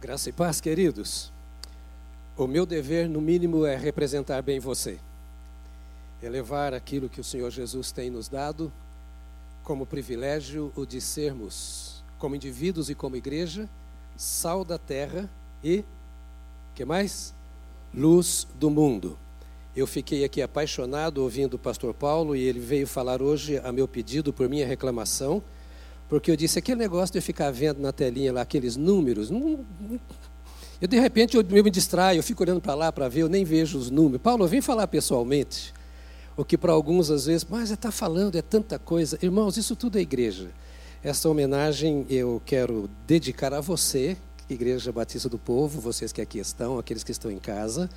Graça e paz, queridos. O meu dever, no mínimo, é representar bem você. Elevar aquilo que o Senhor Jesus tem nos dado como privilégio o de sermos, como indivíduos e como igreja, sal da terra e que mais? Luz do mundo. Eu fiquei aqui apaixonado ouvindo o pastor Paulo e ele veio falar hoje a meu pedido por minha reclamação porque eu disse, aquele negócio de eu ficar vendo na telinha lá aqueles números, não, não, eu de repente eu, me distraio, eu fico olhando para lá para ver, eu nem vejo os números. Paulo, vem falar pessoalmente. O que para alguns às vezes, mas está falando, é tanta coisa. Irmãos, isso tudo é igreja. Essa homenagem eu quero dedicar a você, Igreja Batista do Povo, vocês que aqui estão, aqueles que estão em casa,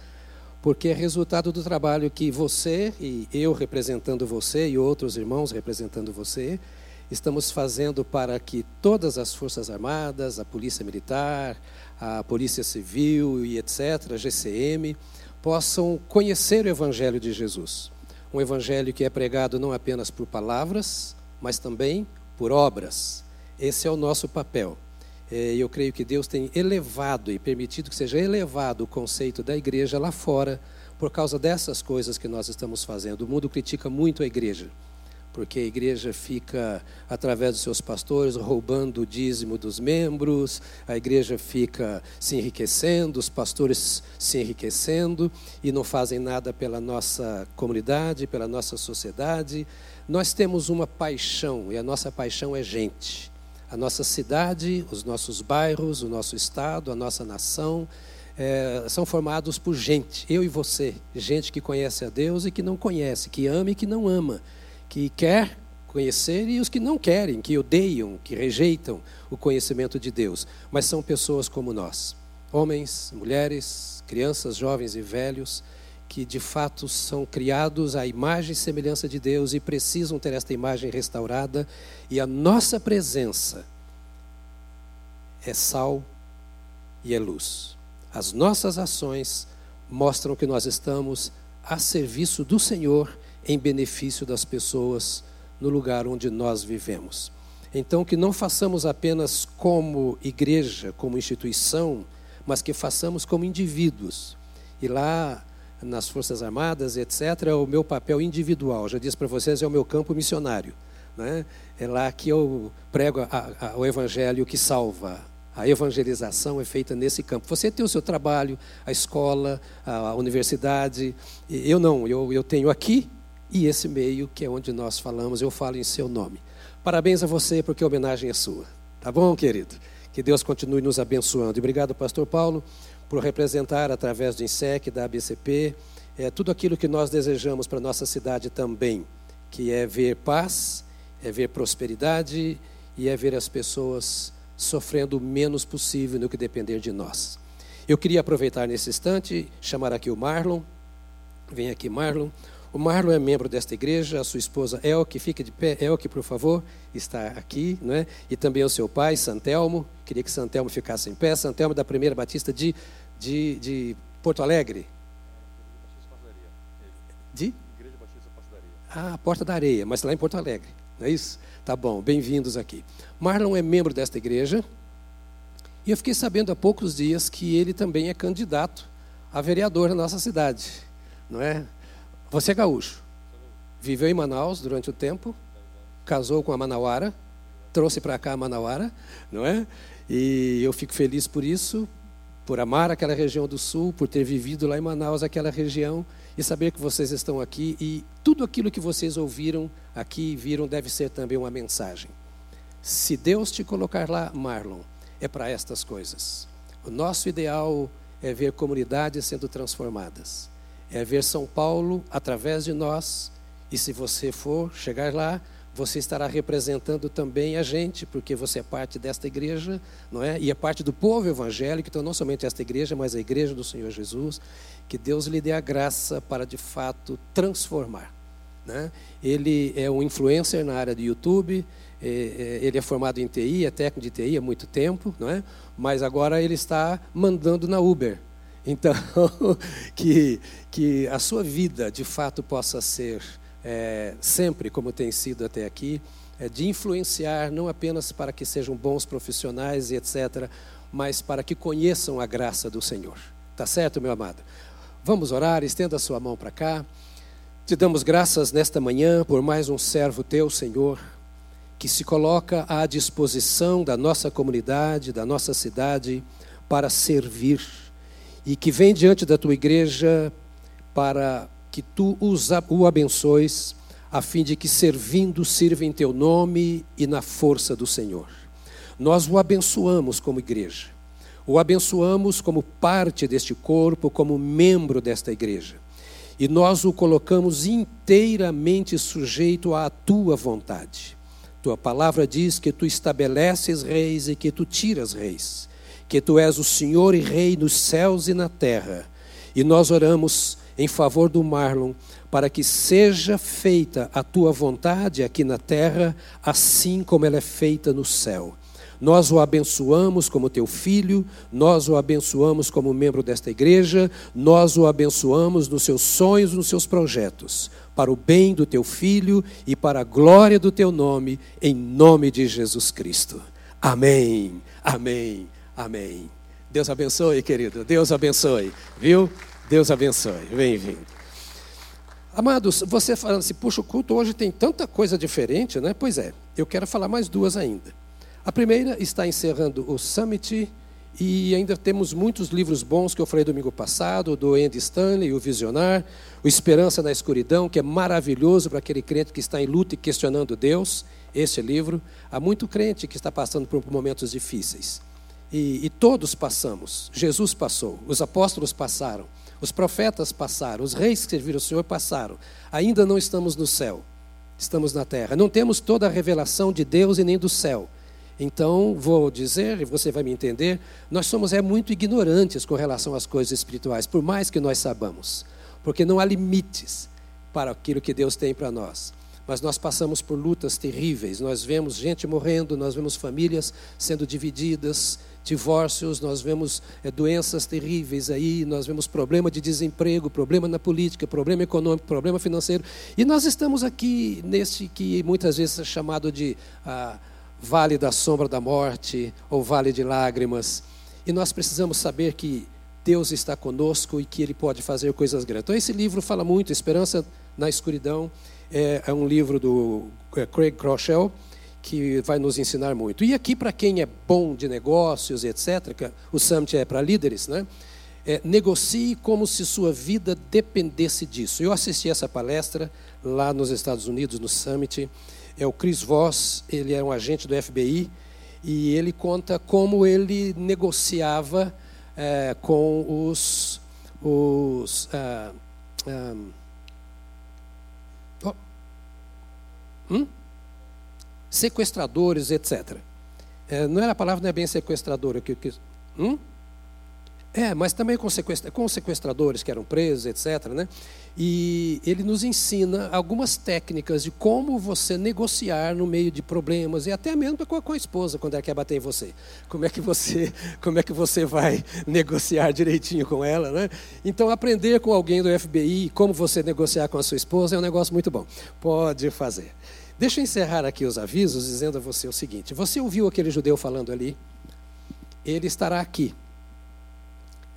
porque é resultado do trabalho que você e eu representando você e outros irmãos representando você, estamos fazendo para que todas as Forças Armadas, a Polícia Militar, a Polícia Civil e etc., a GCM, possam conhecer o Evangelho de Jesus. Um Evangelho que é pregado não apenas por palavras, mas também por obras. Esse é o nosso papel. É, eu creio que Deus tem elevado e permitido que seja elevado o conceito da igreja lá fora por causa dessas coisas que nós estamos fazendo. O mundo critica muito a igreja porque a igreja fica, através dos seus pastores, roubando o dízimo dos membros, a igreja fica se enriquecendo, os pastores se enriquecendo e não fazem nada pela nossa comunidade, pela nossa sociedade. Nós temos uma paixão, e a nossa paixão é gente. A nossa cidade, os nossos bairros, o nosso estado, a nossa nação. É, são formados por gente, eu e você, gente que conhece a Deus e que não conhece, que ama e que não ama que quer conhecer e os que não querem, que odeiam, que rejeitam o conhecimento de Deus, mas são pessoas como nós, homens, mulheres, crianças, jovens e velhos, que de fato são criados à imagem e semelhança de Deus e precisam ter esta imagem restaurada, e a nossa presença é sal e é luz. As nossas ações mostram que nós estamos a serviço do Senhor em benefício das pessoas no lugar onde nós vivemos. Então, que não façamos apenas como igreja, como instituição, mas que façamos como indivíduos. E lá nas Forças Armadas, etc., é o meu papel individual. Já disse para vocês, é o meu campo missionário. Né? É lá que eu prego a, a, o evangelho que salva. A evangelização é feita nesse campo. Você tem o seu trabalho, a escola, a universidade. Eu não, eu, eu tenho aqui e esse meio, que é onde nós falamos, eu falo em seu nome. Parabéns a você, porque a homenagem é sua. Tá bom, querido? Que Deus continue nos abençoando. E obrigado, Pastor Paulo, por representar, através do INSEC, da ABCP, é, tudo aquilo que nós desejamos para a nossa cidade também, que é ver paz, é ver prosperidade e é ver as pessoas sofrendo o menos possível no que depender de nós. Eu queria aproveitar nesse instante, chamar aqui o Marlon. Vem aqui, Marlon. O Marlon é membro desta igreja, a sua esposa Elke, fica de pé, Elke, por favor, está aqui, não é? E também o seu pai, Santelmo, queria que Santelmo ficasse em pé, Santelmo da Primeira Batista de, de, de Porto Alegre. De? Igreja Batista Ah, Porta da Areia, mas lá em Porto Alegre, não é isso? Tá bom, bem-vindos aqui. Marlon é membro desta igreja, e eu fiquei sabendo há poucos dias que ele também é candidato a vereador na nossa cidade, não é? Você é gaúcho. Viveu em Manaus durante o tempo, casou com a Manauara, trouxe para cá a Manauara, não é? E eu fico feliz por isso, por amar aquela região do sul, por ter vivido lá em Manaus, aquela região, e saber que vocês estão aqui e tudo aquilo que vocês ouviram aqui e viram deve ser também uma mensagem. Se Deus te colocar lá, Marlon, é para estas coisas. O nosso ideal é ver comunidades sendo transformadas é ver São Paulo através de nós. E se você for chegar lá, você estará representando também a gente, porque você é parte desta igreja, não é? E é parte do povo evangélico, então não somente esta igreja, mas a igreja do Senhor Jesus. Que Deus lhe dê a graça para de fato transformar. Né? Ele é um influencer na área do YouTube, é, é, ele é formado em TI, é técnico de TI há muito tempo, não é? mas agora ele está mandando na Uber. Então, que, que a sua vida de fato possa ser é, sempre, como tem sido até aqui, é, de influenciar não apenas para que sejam bons profissionais e etc., mas para que conheçam a graça do Senhor. Tá certo, meu amado? Vamos orar, estenda a sua mão para cá. Te damos graças nesta manhã por mais um servo teu, Senhor, que se coloca à disposição da nossa comunidade, da nossa cidade, para servir e que vem diante da tua igreja para que tu o abençoes, a fim de que servindo sirva em teu nome e na força do Senhor. Nós o abençoamos como igreja, o abençoamos como parte deste corpo, como membro desta igreja. E nós o colocamos inteiramente sujeito à tua vontade. Tua palavra diz que tu estabeleces reis e que tu tiras reis, que tu és o Senhor e Rei nos céus e na terra. E nós oramos em favor do Marlon, para que seja feita a tua vontade aqui na terra, assim como ela é feita no céu. Nós o abençoamos como teu filho, nós o abençoamos como membro desta igreja, nós o abençoamos nos seus sonhos, nos seus projetos, para o bem do teu filho e para a glória do teu nome, em nome de Jesus Cristo. Amém, amém, amém. Deus abençoe, querido, Deus abençoe, viu? Deus abençoe. Bem-vindo. Amados, você falando assim, puxa, o culto hoje tem tanta coisa diferente, né? Pois é, eu quero falar mais duas ainda. A primeira está encerrando o Summit e ainda temos muitos livros bons que eu falei domingo passado, do Andy Stanley, o Visionar, o Esperança na Escuridão, que é maravilhoso para aquele crente que está em luta e questionando Deus, esse livro. Há muito crente que está passando por momentos difíceis. E, e todos passamos. Jesus passou, os apóstolos passaram. Os profetas passaram, os reis que serviram o Senhor passaram. Ainda não estamos no céu, estamos na terra. Não temos toda a revelação de Deus e nem do céu. Então, vou dizer, e você vai me entender, nós somos é muito ignorantes com relação às coisas espirituais, por mais que nós sabamos, porque não há limites para aquilo que Deus tem para nós. Mas nós passamos por lutas terríveis, nós vemos gente morrendo, nós vemos famílias sendo divididas, divórcios, nós vemos é, doenças terríveis aí, nós vemos problema de desemprego, problema na política, problema econômico, problema financeiro. E nós estamos aqui nesse que muitas vezes é chamado de ah, vale da sombra da morte ou vale de lágrimas. E nós precisamos saber que Deus está conosco e que Ele pode fazer coisas grandes. Então, esse livro fala muito, Esperança na Escuridão, é, é um livro do é, Craig Groeschel, que vai nos ensinar muito. E aqui, para quem é bom de negócios, etc., o Summit é para líderes, né? É, negocie como se sua vida dependesse disso. Eu assisti essa palestra lá nos Estados Unidos, no Summit. É o Chris Voss, ele é um agente do FBI, e ele conta como ele negociava é, com os. os ah, ah, oh, hum? Sequestradores, etc. É, não era a palavra, não é bem sequestrador. Que, que, hum? É, mas também com, sequestra, com sequestradores que eram presos, etc. Né? E ele nos ensina algumas técnicas de como você negociar no meio de problemas e até mesmo com a, com a esposa quando ela quer bater em você. Como é que você, como é que você vai negociar direitinho com ela, né? Então aprender com alguém do FBI como você negociar com a sua esposa é um negócio muito bom. Pode fazer. Deixa eu encerrar aqui os avisos dizendo a você o seguinte: você ouviu aquele judeu falando ali? Ele estará aqui.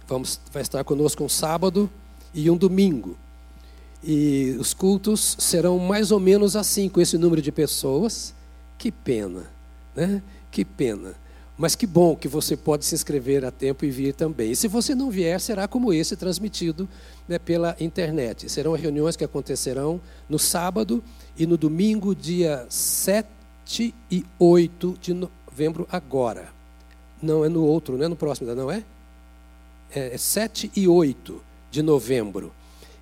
Vamos, vai estar conosco um sábado e um domingo. E os cultos serão mais ou menos assim, com esse número de pessoas. Que pena, né? Que pena. Mas que bom que você pode se inscrever a tempo e vir também. E se você não vier, será como esse transmitido né, pela internet. Serão reuniões que acontecerão no sábado e no domingo, dia 7 e 8 de novembro, agora. Não é no outro, não é no próximo, não é? É 7 e 8 de novembro.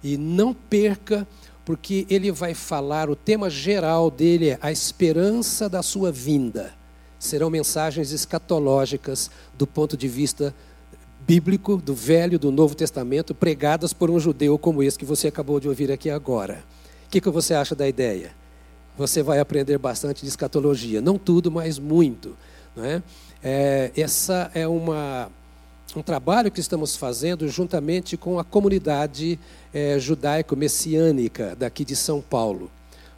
E não perca, porque ele vai falar, o tema geral dele é a esperança da sua vinda serão mensagens escatológicas do ponto de vista bíblico, do Velho do Novo Testamento, pregadas por um judeu como esse que você acabou de ouvir aqui agora. O que, que você acha da ideia? Você vai aprender bastante de escatologia. Não tudo, mas muito. Não é? É, essa é uma, um trabalho que estamos fazendo juntamente com a comunidade é, judaico-messiânica daqui de São Paulo.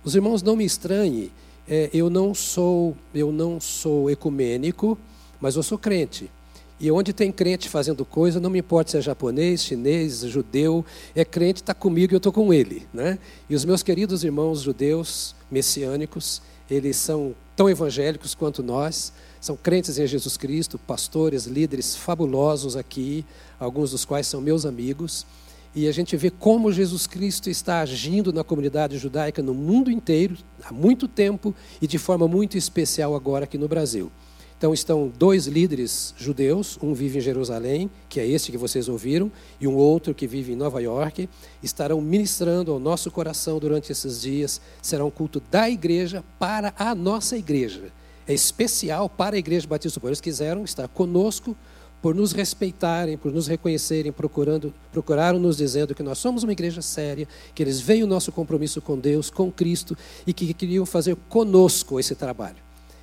Os irmãos não me estranhem é, eu não sou eu não sou ecumênico, mas eu sou crente. E onde tem crente fazendo coisa, não me importa se é japonês, chinês, judeu, é crente, está comigo e eu estou com ele. Né? E os meus queridos irmãos judeus, messiânicos, eles são tão evangélicos quanto nós, são crentes em Jesus Cristo, pastores, líderes fabulosos aqui, alguns dos quais são meus amigos. E a gente vê como Jesus Cristo está agindo na comunidade judaica no mundo inteiro, há muito tempo e de forma muito especial agora aqui no Brasil. Então estão dois líderes judeus, um vive em Jerusalém, que é este que vocês ouviram, e um outro que vive em Nova York, estarão ministrando ao nosso coração durante esses dias. Será um culto da igreja para a nossa igreja. É especial para a Igreja Batista do Eles quiseram estar conosco por nos respeitarem, por nos reconhecerem, procurando, procuraram nos dizendo que nós somos uma igreja séria, que eles veem o nosso compromisso com Deus, com Cristo e que queriam fazer conosco esse trabalho.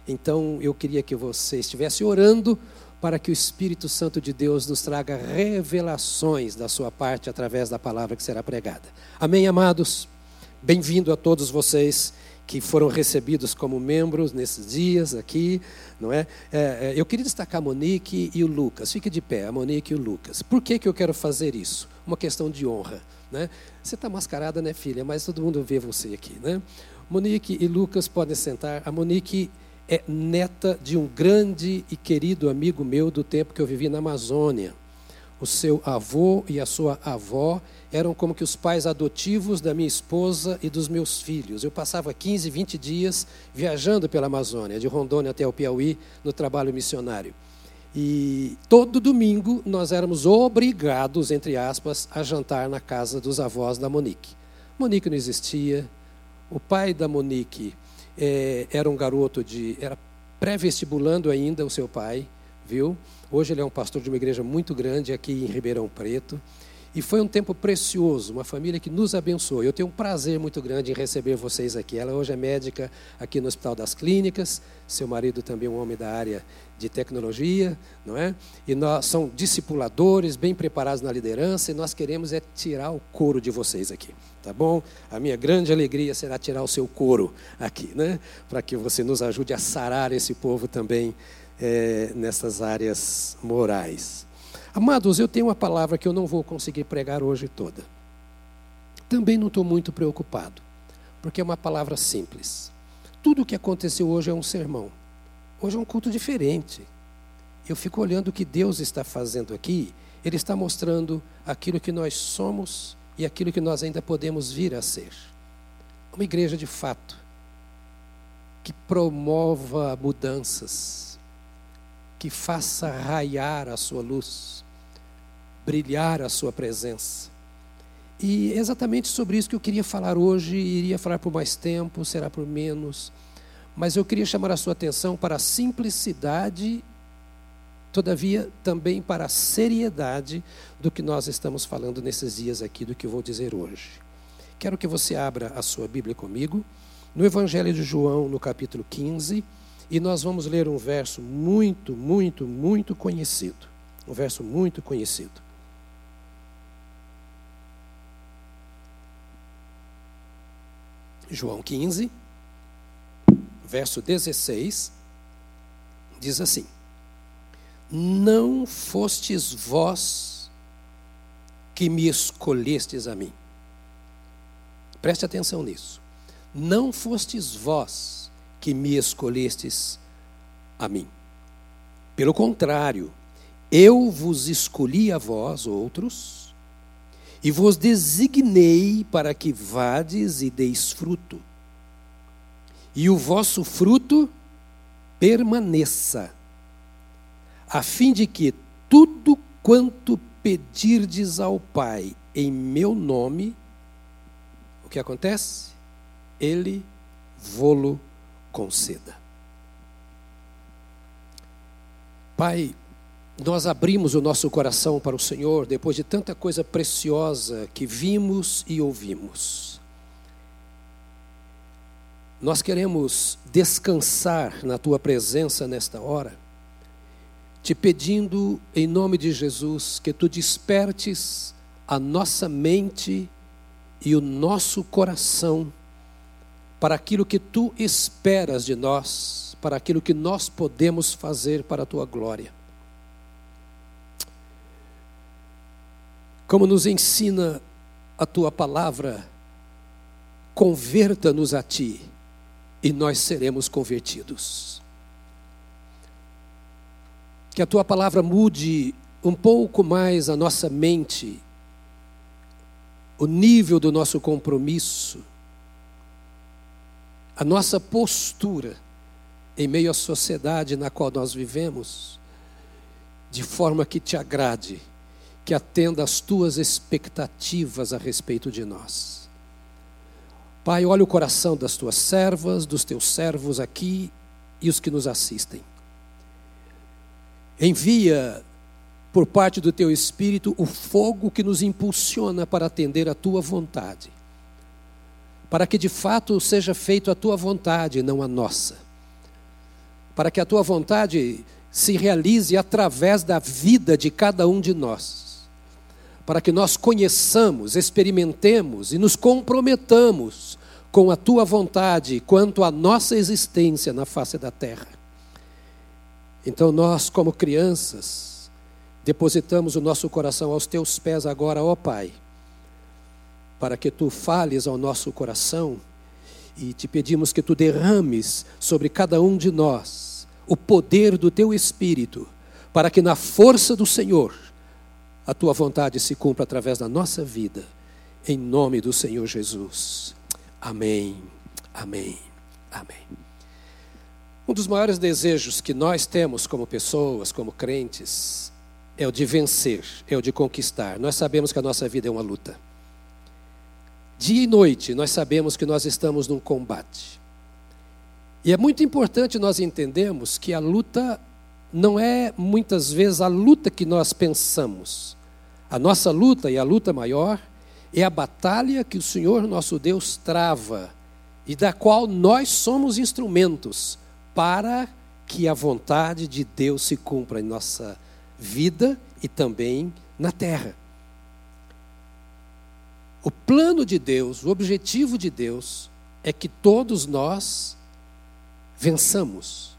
Então eu queria que você estivesse orando para que o Espírito Santo de Deus nos traga revelações da sua parte através da palavra que será pregada. Amém, amados? Bem-vindo a todos vocês que foram recebidos como membros nesses dias aqui, não é? é, é eu queria destacar a Monique e o Lucas. Fique de pé, a Monique e o Lucas. Por que, que eu quero fazer isso? Uma questão de honra, né? Você está mascarada, né, filha? Mas todo mundo vê você aqui, né? Monique e Lucas podem sentar. A Monique é neta de um grande e querido amigo meu do tempo que eu vivi na Amazônia. O seu avô e a sua avó eram como que os pais adotivos da minha esposa e dos meus filhos. Eu passava 15, 20 dias viajando pela Amazônia, de Rondônia até o Piauí, no trabalho missionário. E todo domingo nós éramos obrigados, entre aspas, a jantar na casa dos avós da Monique. Monique não existia. O pai da Monique é, era um garoto de. era pré-vestibulando ainda o seu pai, viu? Hoje ele é um pastor de uma igreja muito grande aqui em Ribeirão Preto. E foi um tempo precioso, uma família que nos abençoou. Eu tenho um prazer muito grande em receber vocês aqui. Ela hoje é médica aqui no Hospital das Clínicas, seu marido também é um homem da área de tecnologia, não é? E nós são discipuladores, bem preparados na liderança, e nós queremos é tirar o couro de vocês aqui, tá bom? A minha grande alegria será tirar o seu couro aqui, né? Para que você nos ajude a sarar esse povo também é, nessas áreas morais. Amados, eu tenho uma palavra que eu não vou conseguir pregar hoje toda. Também não estou muito preocupado, porque é uma palavra simples. Tudo o que aconteceu hoje é um sermão. Hoje é um culto diferente. Eu fico olhando o que Deus está fazendo aqui. Ele está mostrando aquilo que nós somos e aquilo que nós ainda podemos vir a ser. Uma igreja de fato, que promova mudanças, que faça raiar a sua luz, brilhar a sua presença. E é exatamente sobre isso que eu queria falar hoje, iria falar por mais tempo, será por menos, mas eu queria chamar a sua atenção para a simplicidade, todavia também para a seriedade do que nós estamos falando nesses dias aqui, do que eu vou dizer hoje. Quero que você abra a sua Bíblia comigo, no Evangelho de João, no capítulo 15, e nós vamos ler um verso muito, muito, muito conhecido. Um verso muito conhecido. João 15, verso 16, diz assim: Não fostes vós que me escolhestes a mim. Preste atenção nisso. Não fostes vós que me escolhestes a mim. Pelo contrário, eu vos escolhi a vós, outros, e vos designei para que vades e deis fruto, e o vosso fruto permaneça, a fim de que tudo quanto pedirdes ao Pai em meu nome, o que acontece? Ele vô-lo conceda. Pai, nós abrimos o nosso coração para o Senhor depois de tanta coisa preciosa que vimos e ouvimos. Nós queremos descansar na tua presença nesta hora, te pedindo em nome de Jesus que tu despertes a nossa mente e o nosso coração para aquilo que tu esperas de nós, para aquilo que nós podemos fazer para a tua glória. Como nos ensina a tua palavra, converta-nos a ti e nós seremos convertidos. Que a tua palavra mude um pouco mais a nossa mente, o nível do nosso compromisso, a nossa postura em meio à sociedade na qual nós vivemos, de forma que te agrade, que atenda às tuas expectativas a respeito de nós. Pai, olha o coração das tuas servas, dos teus servos aqui e os que nos assistem. Envia por parte do teu Espírito o fogo que nos impulsiona para atender a tua vontade, para que de fato seja feito a tua vontade, não a nossa, para que a tua vontade se realize através da vida de cada um de nós, para que nós conheçamos, experimentemos e nos comprometamos com a tua vontade quanto à nossa existência na face da terra. Então, nós, como crianças, depositamos o nosso coração aos teus pés agora, ó Pai, para que tu fales ao nosso coração e te pedimos que tu derrames sobre cada um de nós o poder do teu Espírito, para que na força do Senhor a tua vontade se cumpra através da nossa vida, em nome do Senhor Jesus. Amém, amém, amém. Um dos maiores desejos que nós temos como pessoas, como crentes, é o de vencer, é o de conquistar. Nós sabemos que a nossa vida é uma luta. Dia e noite, nós sabemos que nós estamos num combate. E é muito importante nós entendermos que a luta não é muitas vezes a luta que nós pensamos. A nossa luta e a luta maior é a batalha que o Senhor nosso Deus trava e da qual nós somos instrumentos para que a vontade de Deus se cumpra em nossa vida e também na terra. O plano de Deus, o objetivo de Deus é que todos nós vençamos.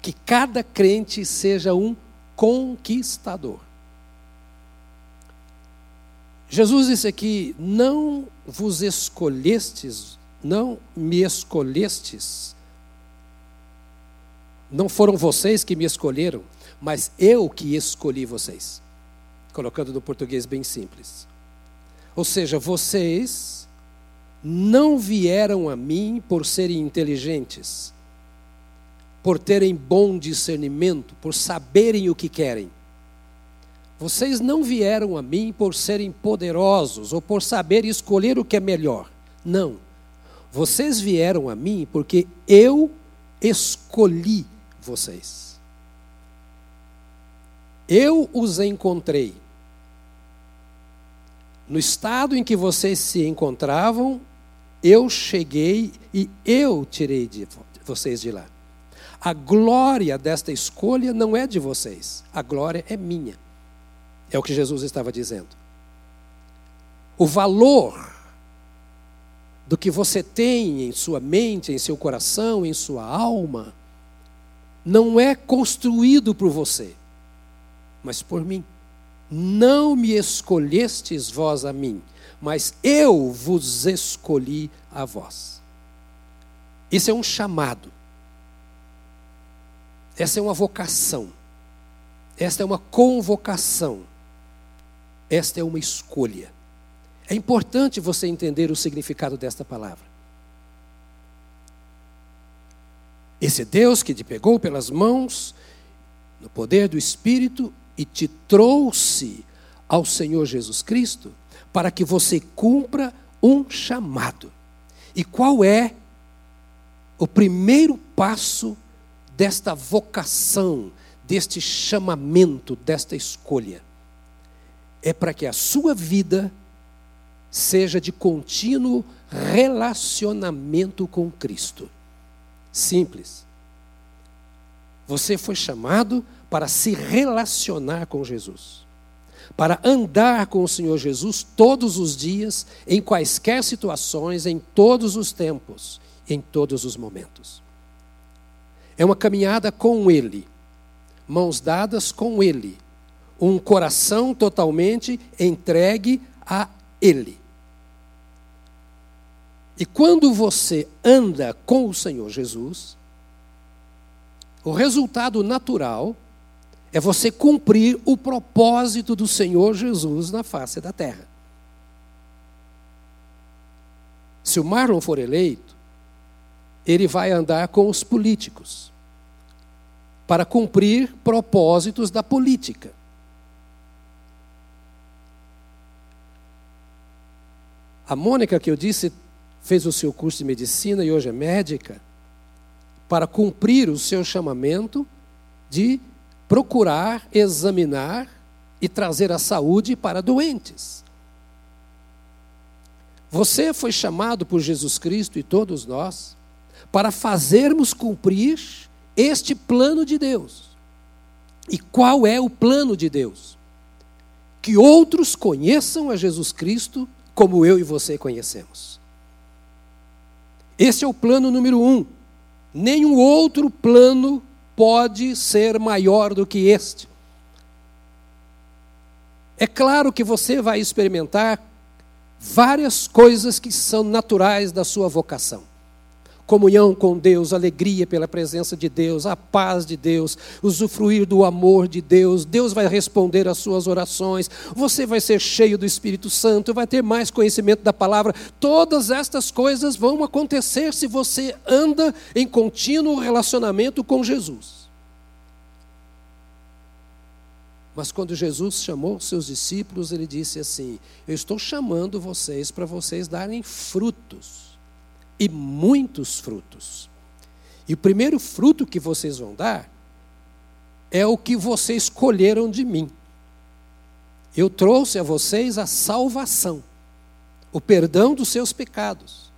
Que cada crente seja um conquistador. Jesus disse aqui: Não vos escolhestes, não me escolhestes. Não foram vocês que me escolheram, mas eu que escolhi vocês. Colocando no português bem simples. Ou seja, vocês não vieram a mim por serem inteligentes, por terem bom discernimento, por saberem o que querem. Vocês não vieram a mim por serem poderosos ou por saber escolher o que é melhor. Não. Vocês vieram a mim porque eu escolhi vocês. Eu os encontrei. No estado em que vocês se encontravam, eu cheguei e eu tirei de vocês de lá. A glória desta escolha não é de vocês, a glória é minha. É o que Jesus estava dizendo. O valor do que você tem em sua mente, em seu coração, em sua alma, não é construído por você mas por mim. Não me escolhestes vós a mim, mas eu vos escolhi a vós. Isso é um chamado. Essa é uma vocação. Esta é uma convocação. Esta é uma escolha. É importante você entender o significado desta palavra. Esse Deus que te pegou pelas mãos, no poder do Espírito, e te trouxe ao Senhor Jesus Cristo para que você cumpra um chamado. E qual é o primeiro passo desta vocação, deste chamamento, desta escolha? É para que a sua vida seja de contínuo relacionamento com Cristo. Simples. Você foi chamado para se relacionar com Jesus, para andar com o Senhor Jesus todos os dias, em quaisquer situações, em todos os tempos, em todos os momentos. É uma caminhada com Ele, mãos dadas com Ele, um coração totalmente entregue a Ele. E quando você anda com o Senhor Jesus, o resultado natural é você cumprir o propósito do Senhor Jesus na face da terra. Se o Marlon for eleito, ele vai andar com os políticos para cumprir propósitos da política. A Mônica, que eu disse, fez o seu curso de medicina e hoje é médica, para cumprir o seu chamamento de procurar, examinar e trazer a saúde para doentes. Você foi chamado por Jesus Cristo e todos nós para fazermos cumprir este plano de Deus. E qual é o plano de Deus? Que outros conheçam a Jesus Cristo como eu e você conhecemos. Esse é o plano número um. Nenhum outro plano pode ser maior do que este. É claro que você vai experimentar várias coisas que são naturais da sua vocação comunhão com Deus, alegria pela presença de Deus, a paz de Deus, usufruir do amor de Deus. Deus vai responder às suas orações. Você vai ser cheio do Espírito Santo, vai ter mais conhecimento da palavra. Todas estas coisas vão acontecer se você anda em contínuo relacionamento com Jesus. Mas quando Jesus chamou seus discípulos, ele disse assim: Eu estou chamando vocês para vocês darem frutos e muitos frutos. E o primeiro fruto que vocês vão dar é o que vocês escolheram de mim. Eu trouxe a vocês a salvação, o perdão dos seus pecados,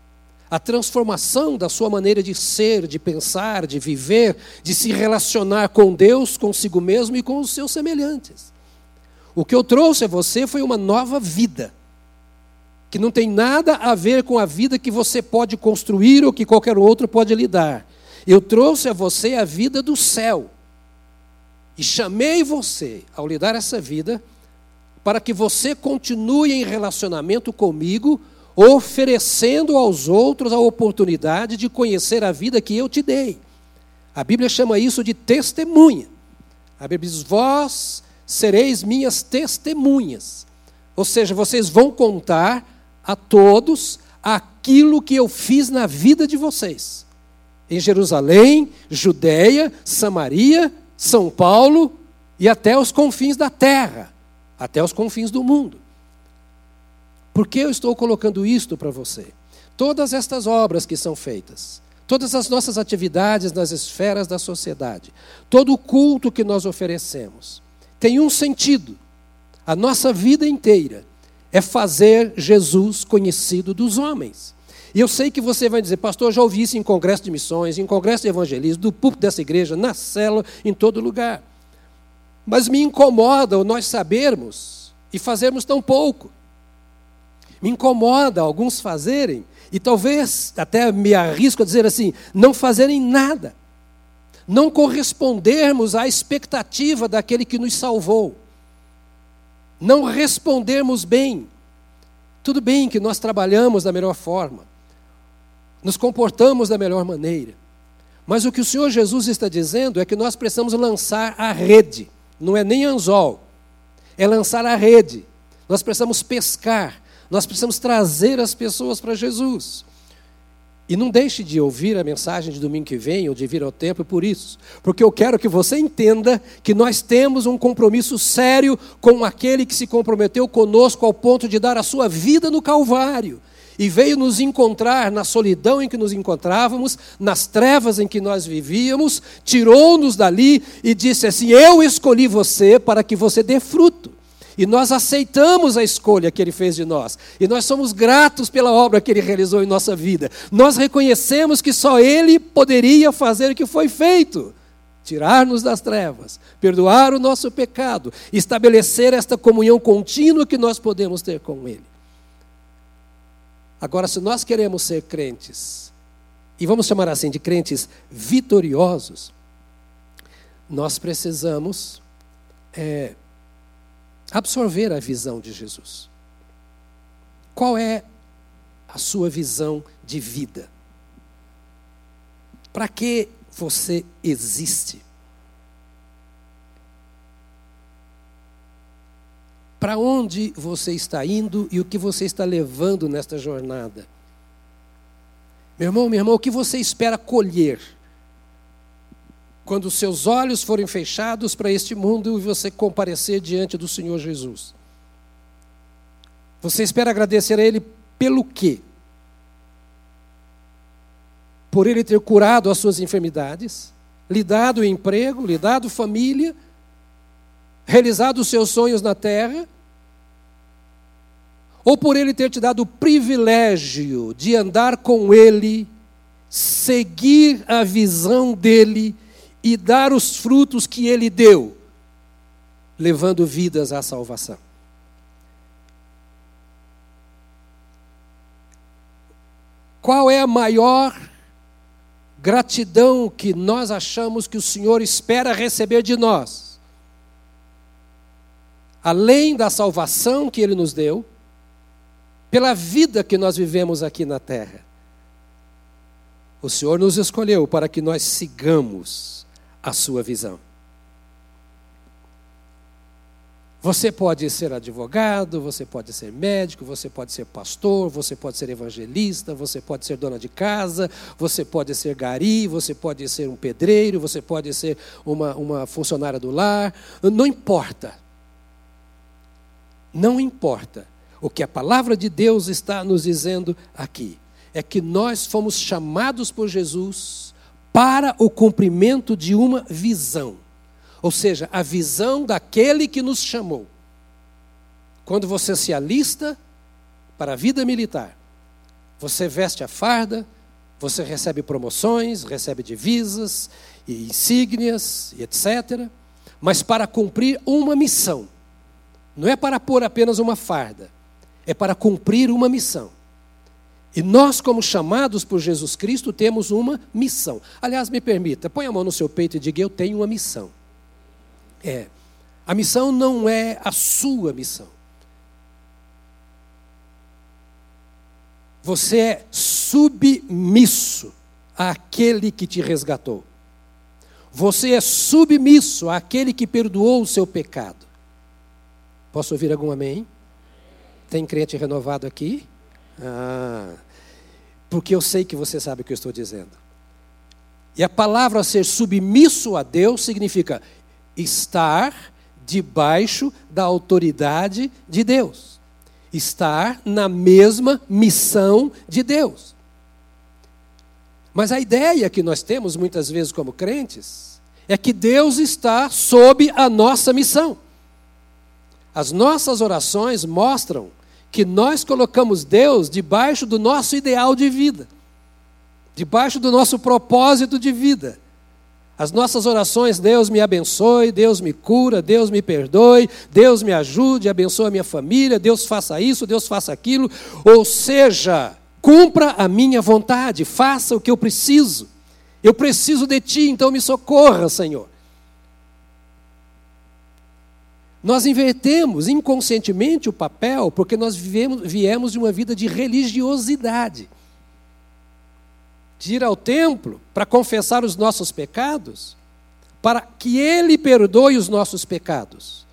a transformação da sua maneira de ser, de pensar, de viver, de se relacionar com Deus, consigo mesmo e com os seus semelhantes. O que eu trouxe a você foi uma nova vida que não tem nada a ver com a vida que você pode construir ou que qualquer outro pode lhe dar. Eu trouxe a você a vida do céu. E chamei você, ao lhe dar essa vida, para que você continue em relacionamento comigo, oferecendo aos outros a oportunidade de conhecer a vida que eu te dei. A Bíblia chama isso de testemunha. A Bíblia diz: Vós sereis minhas testemunhas. Ou seja, vocês vão contar a todos aquilo que eu fiz na vida de vocês. Em Jerusalém, Judéia, Samaria, São Paulo e até os confins da terra, até os confins do mundo. Por que eu estou colocando isto para você? Todas estas obras que são feitas, todas as nossas atividades nas esferas da sociedade, todo o culto que nós oferecemos, tem um sentido. A nossa vida inteira é fazer Jesus conhecido dos homens. E eu sei que você vai dizer, pastor, eu já ouvi isso em congresso de missões, em congresso de evangelismo, do púlpito dessa igreja, na célula, em todo lugar. Mas me incomoda nós sabermos e fazermos tão pouco. Me incomoda alguns fazerem, e talvez até me arrisco a dizer assim, não fazerem nada. Não correspondermos à expectativa daquele que nos salvou não respondermos bem. Tudo bem que nós trabalhamos da melhor forma, nos comportamos da melhor maneira, mas o que o Senhor Jesus está dizendo é que nós precisamos lançar a rede, não é nem anzol, é lançar a rede. Nós precisamos pescar, nós precisamos trazer as pessoas para Jesus. E não deixe de ouvir a mensagem de domingo que vem ou de vir ao templo por isso, porque eu quero que você entenda que nós temos um compromisso sério com aquele que se comprometeu conosco ao ponto de dar a sua vida no Calvário e veio nos encontrar na solidão em que nos encontrávamos, nas trevas em que nós vivíamos, tirou-nos dali e disse assim: Eu escolhi você para que você dê fruto. E nós aceitamos a escolha que Ele fez de nós. E nós somos gratos pela obra que Ele realizou em nossa vida. Nós reconhecemos que só Ele poderia fazer o que foi feito tirar-nos das trevas, perdoar o nosso pecado, estabelecer esta comunhão contínua que nós podemos ter com Ele. Agora, se nós queremos ser crentes, e vamos chamar assim de crentes vitoriosos, nós precisamos é, absorver a visão de Jesus. Qual é a sua visão de vida? Para que você existe? Para onde você está indo e o que você está levando nesta jornada? Meu irmão, meu irmão, o que você espera colher? Quando os seus olhos forem fechados para este mundo e você comparecer diante do Senhor Jesus. Você espera agradecer a Ele pelo quê? Por Ele ter curado as suas enfermidades, lhe dado emprego, lhe dado família, realizado os seus sonhos na terra, ou por Ele ter te dado o privilégio de andar com Ele, seguir a visão dEle e dar os frutos que Ele deu, levando vidas à salvação. Qual é a maior gratidão que nós achamos que o Senhor espera receber de nós? Além da salvação que Ele nos deu, pela vida que nós vivemos aqui na terra. O Senhor nos escolheu para que nós sigamos a sua visão. Você pode ser advogado, você pode ser médico, você pode ser pastor, você pode ser evangelista, você pode ser dona de casa, você pode ser gari, você pode ser um pedreiro, você pode ser uma, uma funcionária do lar. Não importa. Não importa. O que a palavra de Deus está nos dizendo aqui é que nós fomos chamados por Jesus para o cumprimento de uma visão. Ou seja, a visão daquele que nos chamou. Quando você se alista para a vida militar, você veste a farda, você recebe promoções, recebe divisas e insígnias e etc. Mas para cumprir uma missão. Não é para pôr apenas uma farda é para cumprir uma missão. E nós, como chamados por Jesus Cristo, temos uma missão. Aliás, me permita, põe a mão no seu peito e diga: Eu tenho uma missão. É. A missão não é a sua missão. Você é submisso àquele que te resgatou. Você é submisso àquele que perdoou o seu pecado. Posso ouvir algum amém? Tem crente renovado aqui? Ah, porque eu sei que você sabe o que eu estou dizendo. E a palavra ser submisso a Deus significa estar debaixo da autoridade de Deus, estar na mesma missão de Deus. Mas a ideia que nós temos muitas vezes como crentes é que Deus está sob a nossa missão. As nossas orações mostram que nós colocamos Deus debaixo do nosso ideal de vida, debaixo do nosso propósito de vida. As nossas orações, Deus me abençoe, Deus me cura, Deus me perdoe, Deus me ajude, abençoe a minha família, Deus faça isso, Deus faça aquilo. Ou seja, cumpra a minha vontade, faça o que eu preciso. Eu preciso de Ti, então me socorra, Senhor. Nós invertemos inconscientemente o papel porque nós vivemos, viemos de uma vida de religiosidade. De ir ao templo para confessar os nossos pecados, para que Ele perdoe os nossos pecados,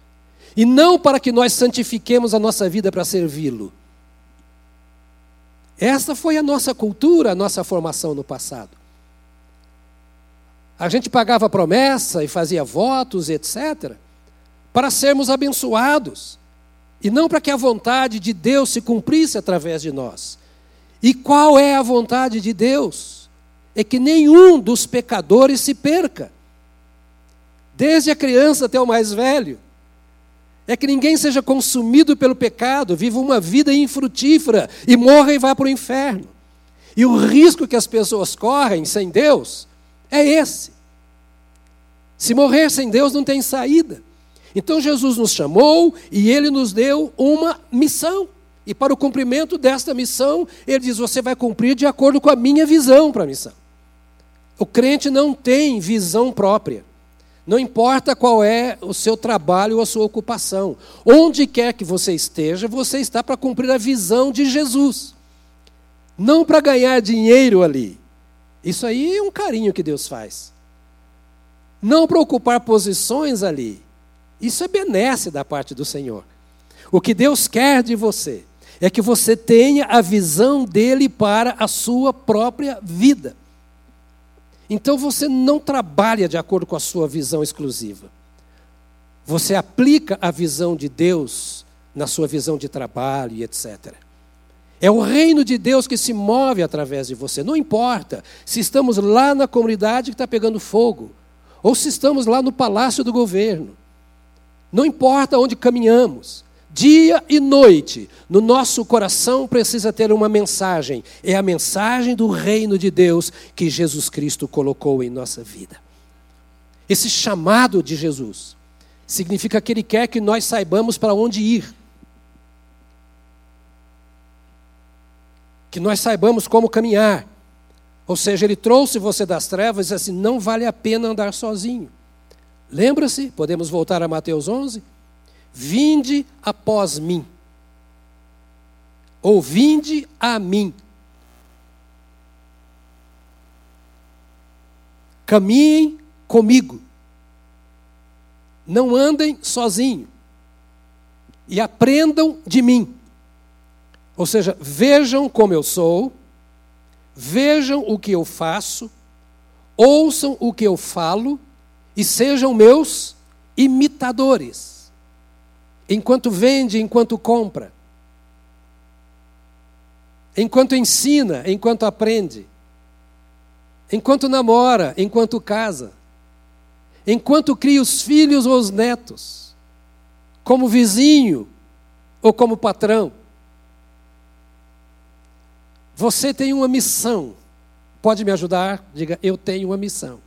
e não para que nós santifiquemos a nossa vida para servi-lo. Essa foi a nossa cultura, a nossa formação no passado. A gente pagava promessa e fazia votos, etc para sermos abençoados, e não para que a vontade de Deus se cumprisse através de nós. E qual é a vontade de Deus? É que nenhum dos pecadores se perca, desde a criança até o mais velho. É que ninguém seja consumido pelo pecado, viva uma vida infrutífera e morra e vá para o inferno. E o risco que as pessoas correm sem Deus é esse. Se morrer sem Deus, não tem saída. Então Jesus nos chamou e ele nos deu uma missão. E para o cumprimento desta missão, ele diz: Você vai cumprir de acordo com a minha visão para a missão. O crente não tem visão própria. Não importa qual é o seu trabalho ou a sua ocupação. Onde quer que você esteja, você está para cumprir a visão de Jesus. Não para ganhar dinheiro ali. Isso aí é um carinho que Deus faz. Não para ocupar posições ali. Isso é benesse da parte do Senhor. O que Deus quer de você é que você tenha a visão dele para a sua própria vida. Então você não trabalha de acordo com a sua visão exclusiva. Você aplica a visão de Deus na sua visão de trabalho e etc. É o reino de Deus que se move através de você. Não importa se estamos lá na comunidade que está pegando fogo, ou se estamos lá no palácio do governo. Não importa onde caminhamos. Dia e noite, no nosso coração precisa ter uma mensagem. É a mensagem do reino de Deus que Jesus Cristo colocou em nossa vida. Esse chamado de Jesus significa que Ele quer que nós saibamos para onde ir. Que nós saibamos como caminhar. Ou seja, Ele trouxe você das trevas e disse assim: não vale a pena andar sozinho. Lembra-se? Podemos voltar a Mateus 11? Vinde após mim. Ou vinde a mim. Caminhem comigo. Não andem sozinho. E aprendam de mim. Ou seja, vejam como eu sou, vejam o que eu faço, ouçam o que eu falo e sejam meus imitadores enquanto vende, enquanto compra, enquanto ensina, enquanto aprende, enquanto namora, enquanto casa, enquanto cria os filhos ou os netos, como vizinho ou como patrão. Você tem uma missão. Pode me ajudar? Diga, eu tenho uma missão.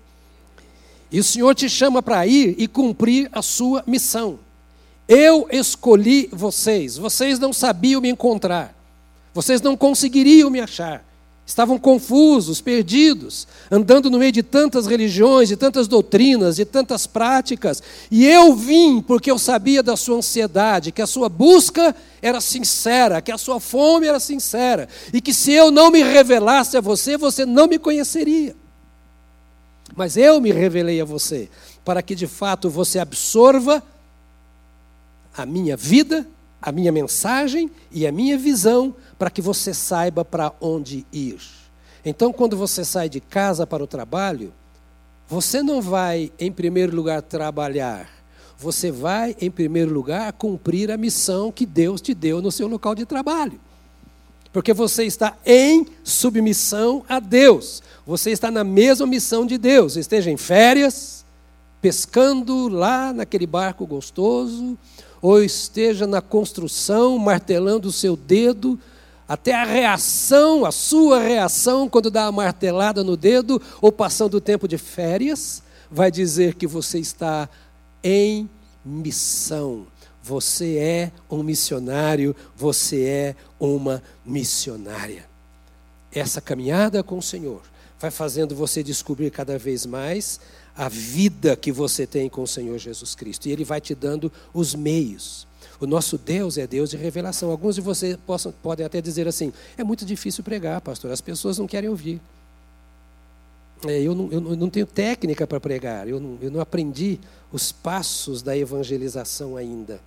E o Senhor te chama para ir e cumprir a sua missão. Eu escolhi vocês. Vocês não sabiam me encontrar. Vocês não conseguiriam me achar. Estavam confusos, perdidos, andando no meio de tantas religiões, de tantas doutrinas, de tantas práticas. E eu vim porque eu sabia da sua ansiedade, que a sua busca era sincera, que a sua fome era sincera, e que se eu não me revelasse a você, você não me conheceria. Mas eu me revelei a você, para que de fato você absorva a minha vida, a minha mensagem e a minha visão para que você saiba para onde ir. Então, quando você sai de casa para o trabalho, você não vai, em primeiro lugar, trabalhar. Você vai, em primeiro lugar, cumprir a missão que Deus te deu no seu local de trabalho. Porque você está em submissão a Deus. Você está na mesma missão de Deus. Esteja em férias, pescando lá naquele barco gostoso, ou esteja na construção, martelando o seu dedo, até a reação, a sua reação, quando dá a martelada no dedo, ou passando o tempo de férias, vai dizer que você está em missão. Você é um missionário, você é uma missionária. Essa caminhada com o Senhor vai fazendo você descobrir cada vez mais a vida que você tem com o Senhor Jesus Cristo. E Ele vai te dando os meios. O nosso Deus é Deus de revelação. Alguns de vocês possam, podem até dizer assim: é muito difícil pregar, pastor, as pessoas não querem ouvir. É, eu, não, eu, não, tenho técnica para pregar, eu não, eu não aprendi os passos da evangelização ainda.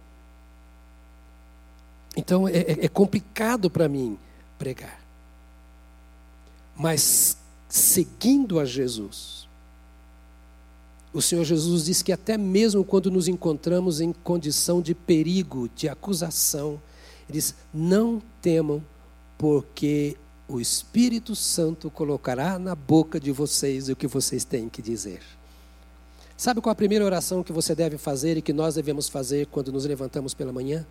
Então é, é, é complicado para mim pregar. Mas seguindo a Jesus, o Senhor Jesus diz que até mesmo quando nos encontramos em condição de perigo, de acusação, Ele diz: não temam, porque o Espírito Santo colocará na boca de vocês o que vocês têm que dizer. Sabe qual a primeira oração que você deve fazer e que nós devemos fazer quando nos levantamos pela manhã?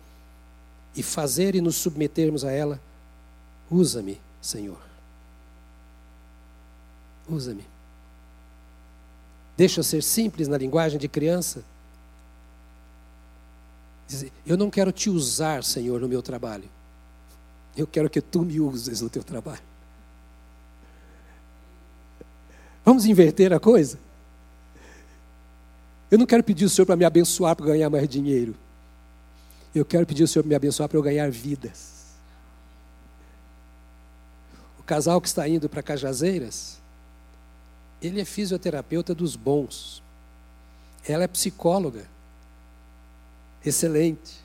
E fazer e nos submetermos a ela? Usa-me, Senhor. Usa-me. Deixa eu ser simples na linguagem de criança. Dizer, eu não quero te usar, Senhor, no meu trabalho. Eu quero que tu me uses no teu trabalho. Vamos inverter a coisa? Eu não quero pedir o Senhor para me abençoar para ganhar mais dinheiro. Eu quero pedir o Senhor me abençoar para eu ganhar vidas. O casal que está indo para Cajazeiras, ele é fisioterapeuta dos bons. Ela é psicóloga. Excelente.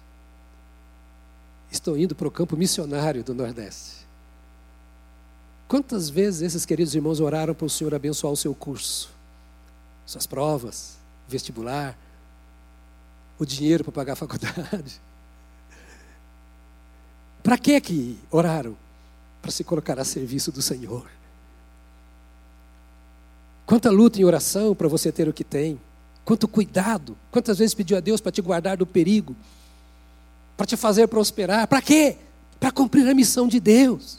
Estão indo para o campo missionário do Nordeste. Quantas vezes esses queridos irmãos oraram para o Senhor abençoar o seu curso, suas provas, vestibular, o dinheiro para pagar a faculdade? Para que que oraram? Para se colocar a serviço do Senhor. Quanta luta em oração para você ter o que tem. Quanto cuidado. Quantas vezes pediu a Deus para te guardar do perigo. Para te fazer prosperar. Para quê? Para cumprir a missão de Deus.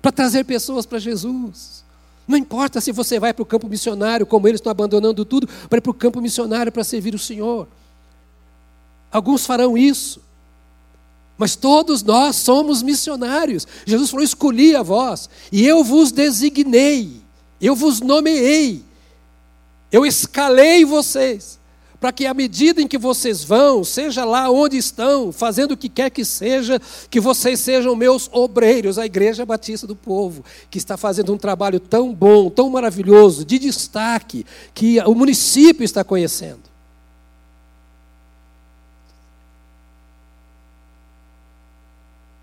Para trazer pessoas para Jesus. Não importa se você vai para o campo missionário, como eles estão abandonando tudo, para ir para o campo missionário para servir o Senhor. Alguns farão isso. Mas todos nós somos missionários. Jesus falou: escolhi a vós, e eu vos designei eu vos nomeei, eu escalei vocês, para que à medida em que vocês vão, seja lá onde estão, fazendo o que quer que seja, que vocês sejam meus obreiros, a Igreja Batista do Povo, que está fazendo um trabalho tão bom, tão maravilhoso, de destaque, que o município está conhecendo.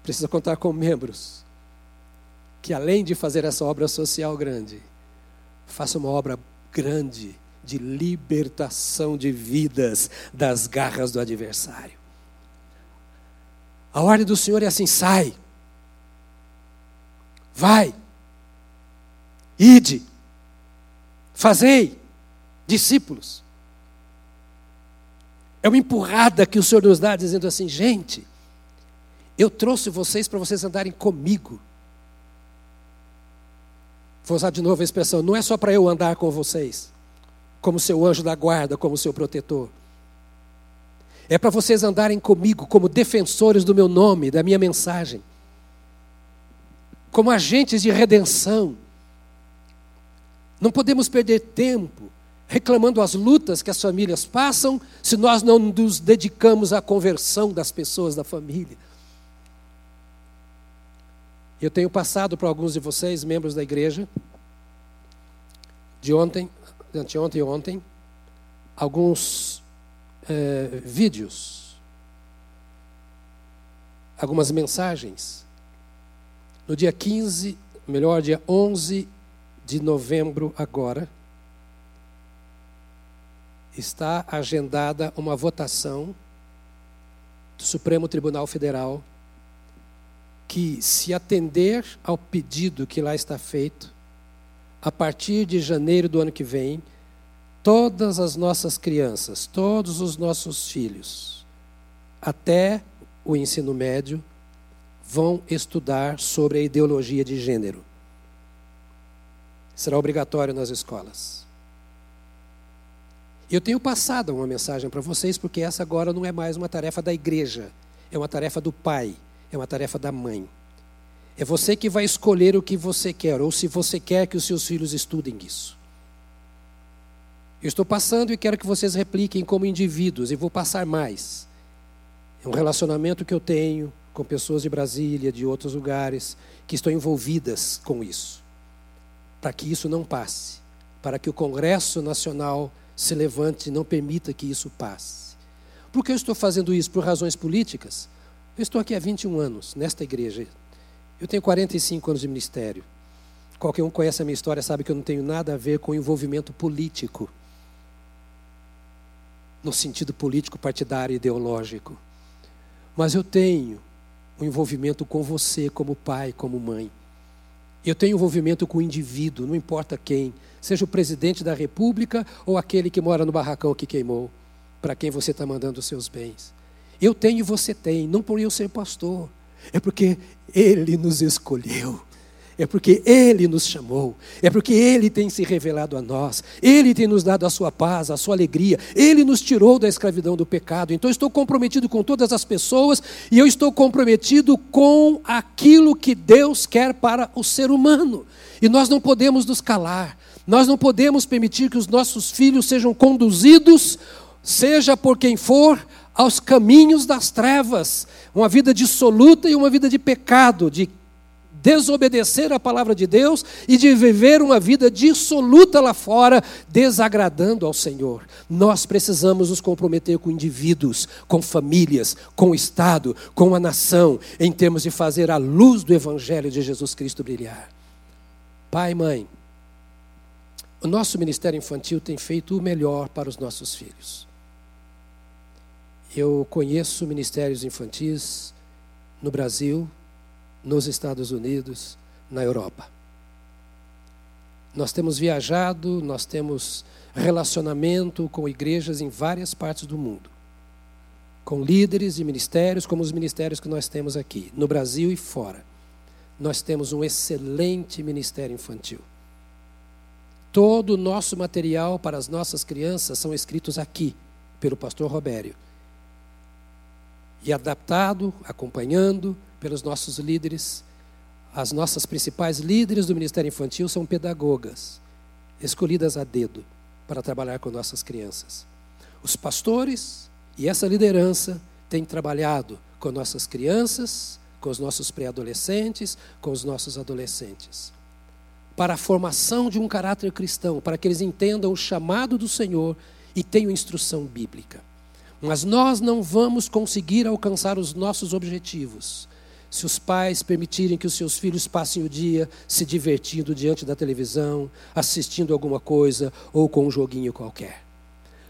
Precisa contar com membros que, além de fazer essa obra social grande, faça uma obra grande de libertação de vidas das garras do adversário. A ordem do Senhor é assim: sai, vai, ide, fazei discípulos. É uma empurrada que o Senhor nos dá, dizendo assim: gente, eu trouxe vocês para vocês andarem comigo. Vou usar de novo a expressão: não é só para eu andar com vocês, como seu anjo da guarda, como seu protetor. É para vocês andarem comigo como defensores do meu nome, da minha mensagem, como agentes de redenção. Não podemos perder tempo reclamando as lutas que as famílias passam se nós não nos dedicamos à conversão das pessoas da família. Eu tenho passado para alguns de vocês, membros da igreja, de ontem, de anteontem e ontem, alguns é, vídeos, algumas mensagens. No dia 15, melhor, dia 11 de novembro agora, está agendada uma votação do Supremo Tribunal Federal que, se atender ao pedido que lá está feito, a partir de janeiro do ano que vem, todas as nossas crianças, todos os nossos filhos, até o ensino médio, vão estudar sobre a ideologia de gênero. Será obrigatório nas escolas. Eu tenho passado uma mensagem para vocês, porque essa agora não é mais uma tarefa da igreja, é uma tarefa do pai é uma tarefa da mãe. É você que vai escolher o que você quer, ou se você quer que os seus filhos estudem isso. Eu estou passando e quero que vocês repliquem como indivíduos, e vou passar mais. É um relacionamento que eu tenho com pessoas de Brasília, de outros lugares, que estão envolvidas com isso. Para que isso não passe. Para que o Congresso Nacional se levante e não permita que isso passe. Por que eu estou fazendo isso? Por razões políticas? Eu estou aqui há 21 anos, nesta igreja. Eu tenho 45 anos de ministério. Qualquer um conhece a minha história sabe que eu não tenho nada a ver com envolvimento político. No sentido político, partidário e ideológico. Mas eu tenho um envolvimento com você, como pai, como mãe. Eu tenho envolvimento com o indivíduo, não importa quem, seja o presidente da república ou aquele que mora no barracão que queimou, para quem você está mandando os seus bens. Eu tenho e você tem, não por eu ser pastor, é porque Ele nos escolheu. é porque Ele nos chamou, é porque Ele tem se revelado a nós, Ele tem nos dado a sua paz, a sua alegria, Ele nos tirou da escravidão do pecado. Então, estou comprometido com todas as pessoas e eu estou comprometido com aquilo que Deus quer para o ser humano. E nós não podemos nos calar, nós não podemos permitir que os nossos filhos sejam conduzidos, seja por quem for, aos caminhos das trevas, uma vida dissoluta e uma vida de pecado, de desobedecer a palavra de Deus e de viver uma vida dissoluta lá fora, desagradando ao Senhor. Nós precisamos nos comprometer com indivíduos, com famílias, com o Estado, com a nação, em termos de fazer a luz do Evangelho de Jesus Cristo brilhar. Pai e mãe, o nosso ministério infantil tem feito o melhor para os nossos filhos. Eu conheço ministérios infantis no Brasil, nos Estados Unidos, na Europa. Nós temos viajado, nós temos relacionamento com igrejas em várias partes do mundo, com líderes de ministérios, como os ministérios que nós temos aqui, no Brasil e fora. Nós temos um excelente ministério infantil. Todo o nosso material para as nossas crianças são escritos aqui, pelo pastor Robério. E adaptado, acompanhando, pelos nossos líderes. As nossas principais líderes do Ministério Infantil são pedagogas, escolhidas a dedo para trabalhar com nossas crianças. Os pastores e essa liderança têm trabalhado com nossas crianças, com os nossos pré-adolescentes, com os nossos adolescentes. Para a formação de um caráter cristão, para que eles entendam o chamado do Senhor e tenham instrução bíblica. Mas nós não vamos conseguir alcançar os nossos objetivos se os pais permitirem que os seus filhos passem o dia se divertindo diante da televisão, assistindo alguma coisa ou com um joguinho qualquer.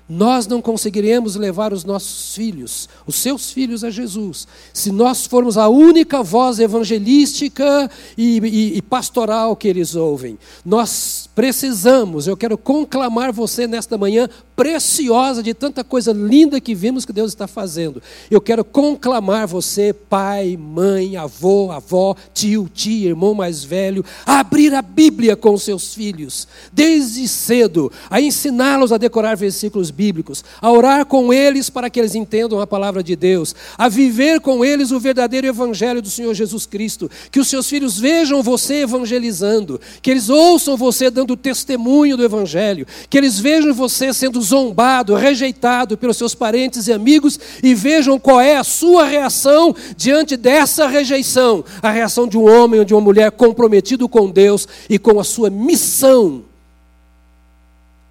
Nós não conseguiremos levar os nossos filhos, os seus filhos a Jesus, se nós formos a única voz evangelística e, e, e, pastoral que eles ouvem. Nós precisamos, eu quero conclamar você nesta manhã preciosa de tanta coisa linda que vimos que Deus está fazendo. Eu quero conclamar você, pai, mãe, avô, avó, tio, tia, irmão mais velho, a abrir a Bíblia com seus filhos, desde cedo, a ensiná-los a decorar versículos bíblicos, a orar com eles para que eles entendam a palavra de Deus, a viver com eles o verdadeiro evangelho do Senhor Jesus Cristo, que os seus filhos vejam você evangelizando, que eles ouçam você dando testemunho do evangelho, que eles vejam você sendo zombado, rejeitado pelos seus parentes e amigos e vejam qual é a sua reação diante dessa rejeição, a reação de um homem ou de uma mulher comprometido com Deus e com a sua missão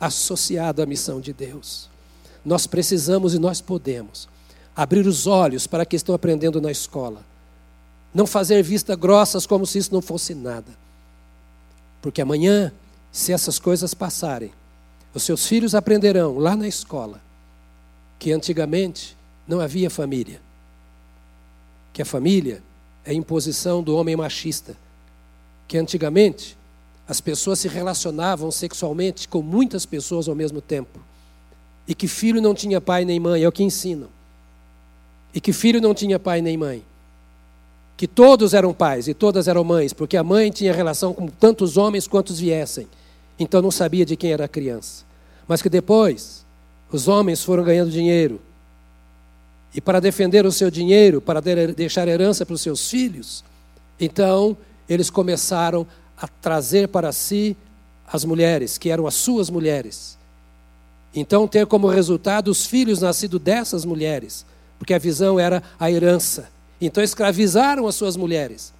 associado à missão de Deus. Nós precisamos e nós podemos abrir os olhos para que estão aprendendo na escola. Não fazer vista grossas como se isso não fosse nada. Porque amanhã, se essas coisas passarem, os seus filhos aprenderão lá na escola que antigamente não havia família. Que a família é imposição do homem machista. Que antigamente as pessoas se relacionavam sexualmente com muitas pessoas ao mesmo tempo. E que filho não tinha pai nem mãe, é o que ensinam. E que filho não tinha pai nem mãe. Que todos eram pais e todas eram mães, porque a mãe tinha relação com tantos homens quantos viessem. Então não sabia de quem era a criança. Mas que depois os homens foram ganhando dinheiro. E para defender o seu dinheiro, para deixar herança para os seus filhos, então eles começaram a trazer para si as mulheres, que eram as suas mulheres. Então, ter como resultado os filhos nascidos dessas mulheres, porque a visão era a herança. Então, escravizaram as suas mulheres.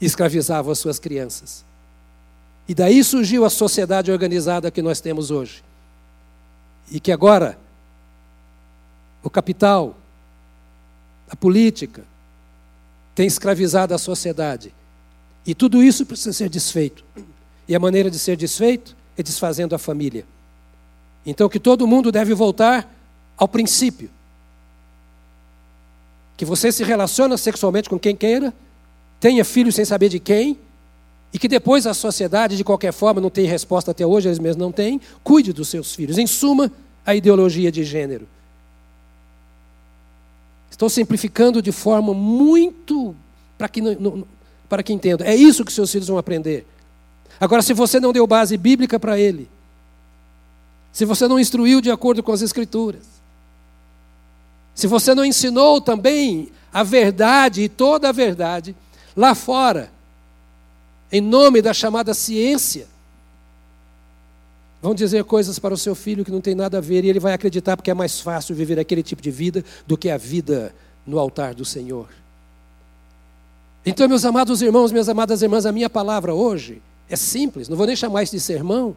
Escravizavam as suas crianças. E daí surgiu a sociedade organizada que nós temos hoje. E que agora o capital, a política, tem escravizado a sociedade. E tudo isso precisa ser desfeito. E a maneira de ser desfeito é desfazendo a família. Então que todo mundo deve voltar ao princípio. Que você se relaciona sexualmente com quem queira, tenha filhos sem saber de quem, e que depois a sociedade, de qualquer forma, não tem resposta até hoje, eles mesmos não têm, cuide dos seus filhos. Em suma, a ideologia de gênero. Estou simplificando de forma muito para que, para que entenda. É isso que seus filhos vão aprender. Agora, se você não deu base bíblica para ele, se você não instruiu de acordo com as Escrituras, se você não ensinou também a verdade e toda a verdade lá fora, em nome da chamada ciência, vão dizer coisas para o seu filho que não tem nada a ver e ele vai acreditar porque é mais fácil viver aquele tipo de vida do que a vida no altar do Senhor. Então, meus amados irmãos, minhas amadas irmãs, a minha palavra hoje é simples, não vou nem chamar isso de sermão,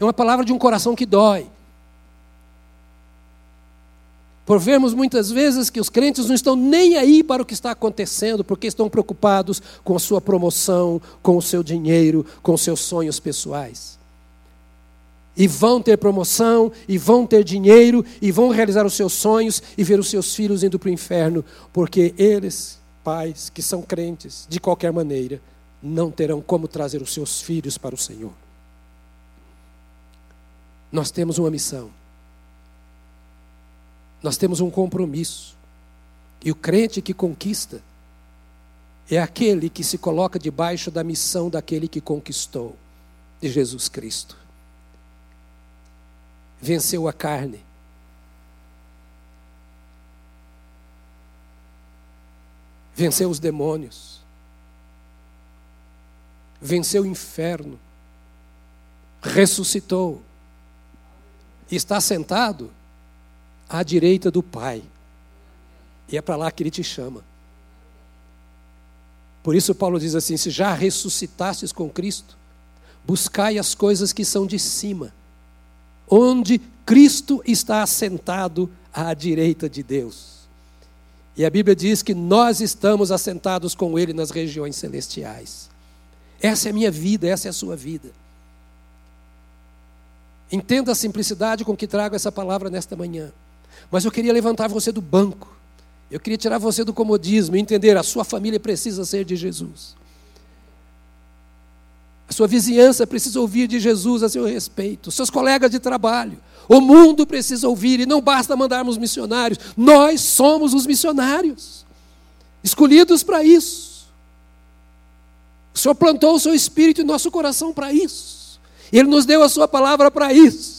é uma palavra de um coração que dói. Por vermos muitas vezes que os crentes não estão nem aí para o que está acontecendo, porque estão preocupados com a sua promoção, com o seu dinheiro, com os seus sonhos pessoais. E vão ter promoção, e vão ter dinheiro, e vão realizar os seus sonhos e ver os seus filhos indo para o inferno, porque eles, pais que são crentes, de qualquer maneira, não terão como trazer os seus filhos para o Senhor. Nós temos uma missão. Nós temos um compromisso. E o crente que conquista é aquele que se coloca debaixo da missão daquele que conquistou, de Jesus Cristo. Venceu a carne. Venceu os demônios. Venceu o inferno. Ressuscitou. E está sentado à direita do Pai. E é para lá que Ele te chama. Por isso, Paulo diz assim: se já ressuscitastes com Cristo, buscai as coisas que são de cima, onde Cristo está assentado à direita de Deus. E a Bíblia diz que nós estamos assentados com Ele nas regiões celestiais. Essa é a minha vida, essa é a sua vida. Entenda a simplicidade com que trago essa palavra nesta manhã. Mas eu queria levantar você do banco. Eu queria tirar você do comodismo e entender: a sua família precisa ser de Jesus. A sua vizinhança precisa ouvir de Jesus a seu respeito. Seus colegas de trabalho. O mundo precisa ouvir. E não basta mandarmos missionários. Nós somos os missionários. Escolhidos para isso. O Senhor plantou o seu espírito em nosso coração para isso. Ele nos deu a sua palavra para isso.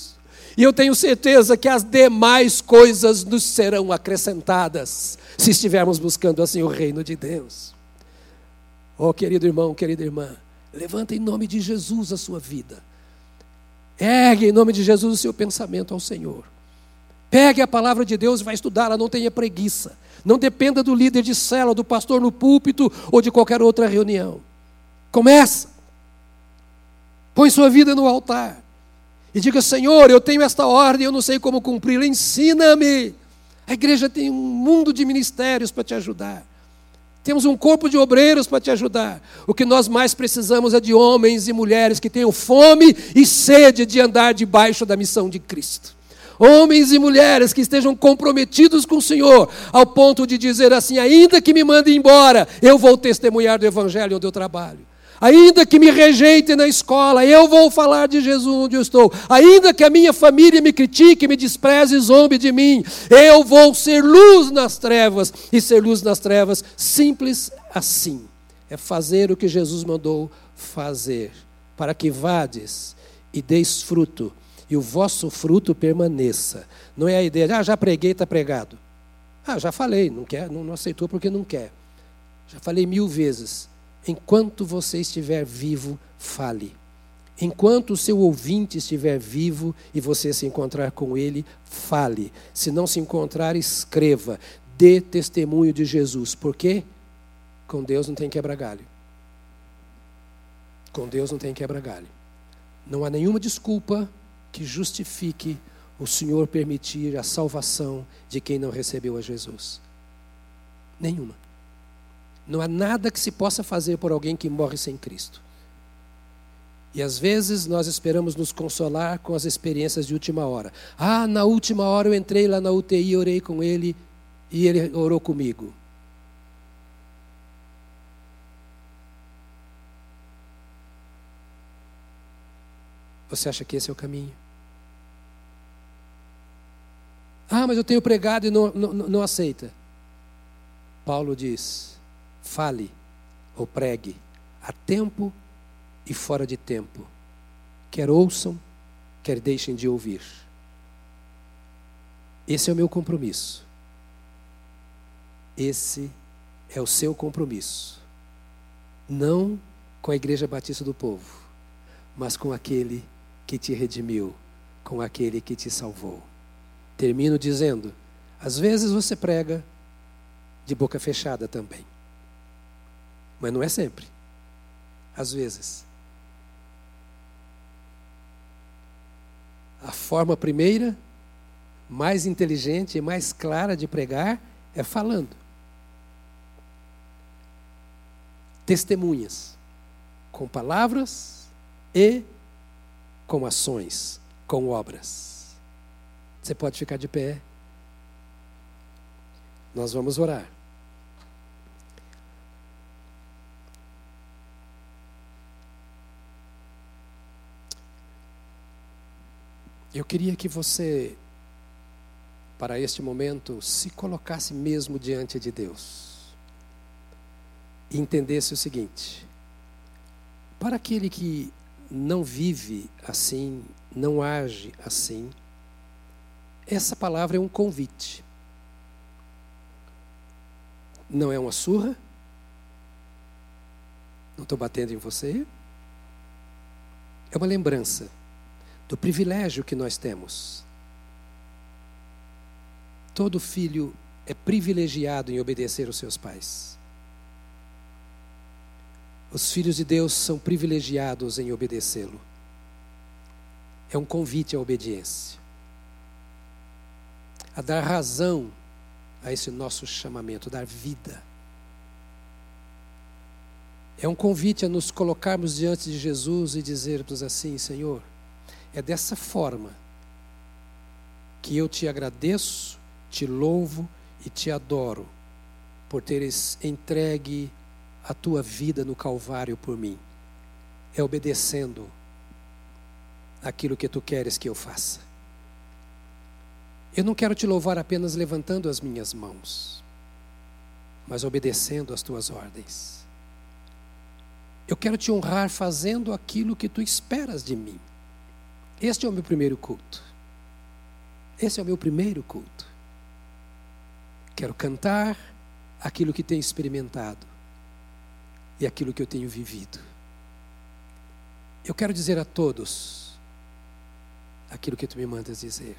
E eu tenho certeza que as demais coisas nos serão acrescentadas, se estivermos buscando assim o reino de Deus. Oh, querido irmão, querida irmã, levanta em nome de Jesus a sua vida. Ergue em nome de Jesus o seu pensamento ao Senhor. Pegue a palavra de Deus e vai estudá-la, não tenha preguiça. Não dependa do líder de célula, do pastor no púlpito ou de qualquer outra reunião. Começa. Põe sua vida no altar. E diga: Senhor, eu tenho esta ordem, eu não sei como cumpri-la, ensina-me. A igreja tem um mundo de ministérios para te ajudar. Temos um corpo de obreiros para te ajudar. O que nós mais precisamos é de homens e mulheres que tenham fome e sede de andar debaixo da missão de Cristo. Homens e mulheres que estejam comprometidos com o Senhor, ao ponto de dizer assim: ainda que me mandem embora, eu vou testemunhar do Evangelho onde eu trabalho. Ainda que me rejeitem na escola, eu vou falar de Jesus onde eu estou. Ainda que a minha família me critique, me despreze e zombe de mim, eu vou ser luz nas trevas. E ser luz nas trevas, simples assim. É fazer o que Jesus mandou fazer, para que vades e deis fruto, e o vosso fruto permaneça. Não é a ideia de, ah, já preguei, está pregado. Ah, já falei, não quer, não, não aceitou porque não quer. Já falei mil vezes. Enquanto você estiver vivo, fale. Enquanto o seu ouvinte estiver vivo e você se encontrar com ele, fale. Se não se encontrar, escreva. Dê testemunho de Jesus. Por quê? Com Deus não tem quebra-galho. Com Deus não tem quebra-galho. Não há nenhuma desculpa que justifique o Senhor permitir a salvação de quem não recebeu a Jesus. Nenhuma. Não há nada que se possa fazer por alguém que morre sem Cristo. E às vezes nós esperamos nos consolar com as experiências de última hora. Ah, na última hora eu entrei lá na UTI, orei com ele e ele orou comigo. Você acha que esse é o caminho? Ah, mas eu tenho pregado e não, não, não aceita. Paulo diz: Fale ou pregue a tempo e fora de tempo. Quer ouçam, quer deixem de ouvir. Esse é o meu compromisso. Esse é o seu compromisso. Não com a Igreja Batista do Povo, mas com aquele que te redimiu, com aquele que te salvou. Termino dizendo: às vezes você prega de boca fechada também, mas não é sempre. Às vezes. A forma primeira, mais inteligente e mais clara de pregar é falando. Testemunhas, com palavras e com ações, com obras. Você pode ficar de pé. Nós vamos orar. Eu queria que você, para este momento, se colocasse mesmo diante de Deus e entendesse o seguinte: para aquele que não vive assim, não age assim, essa palavra é um convite. Não é uma surra. Não estou batendo em você. É uma lembrança do privilégio que nós temos. Todo filho é privilegiado em obedecer aos seus pais. Os filhos de Deus são privilegiados em obedecê-lo. É um convite à obediência, a dar razão a esse nosso chamamento, dar vida. É um convite a nos colocarmos diante de Jesus e dizermos assim: Senhor, é dessa forma que eu te agradeço, te louvo e te adoro por teres entregue a tua vida no Calvário por mim. É obedecendo aquilo que tu queres que eu faça. Eu não quero te louvar apenas levantando as minhas mãos, mas obedecendo as tuas ordens. Eu quero te honrar fazendo aquilo que tu esperas de mim. Este é o meu primeiro culto. Esse é o meu primeiro culto. Quero cantar aquilo que tenho experimentado e aquilo que eu tenho vivido. Eu quero dizer a todos aquilo que tu me mandas dizer.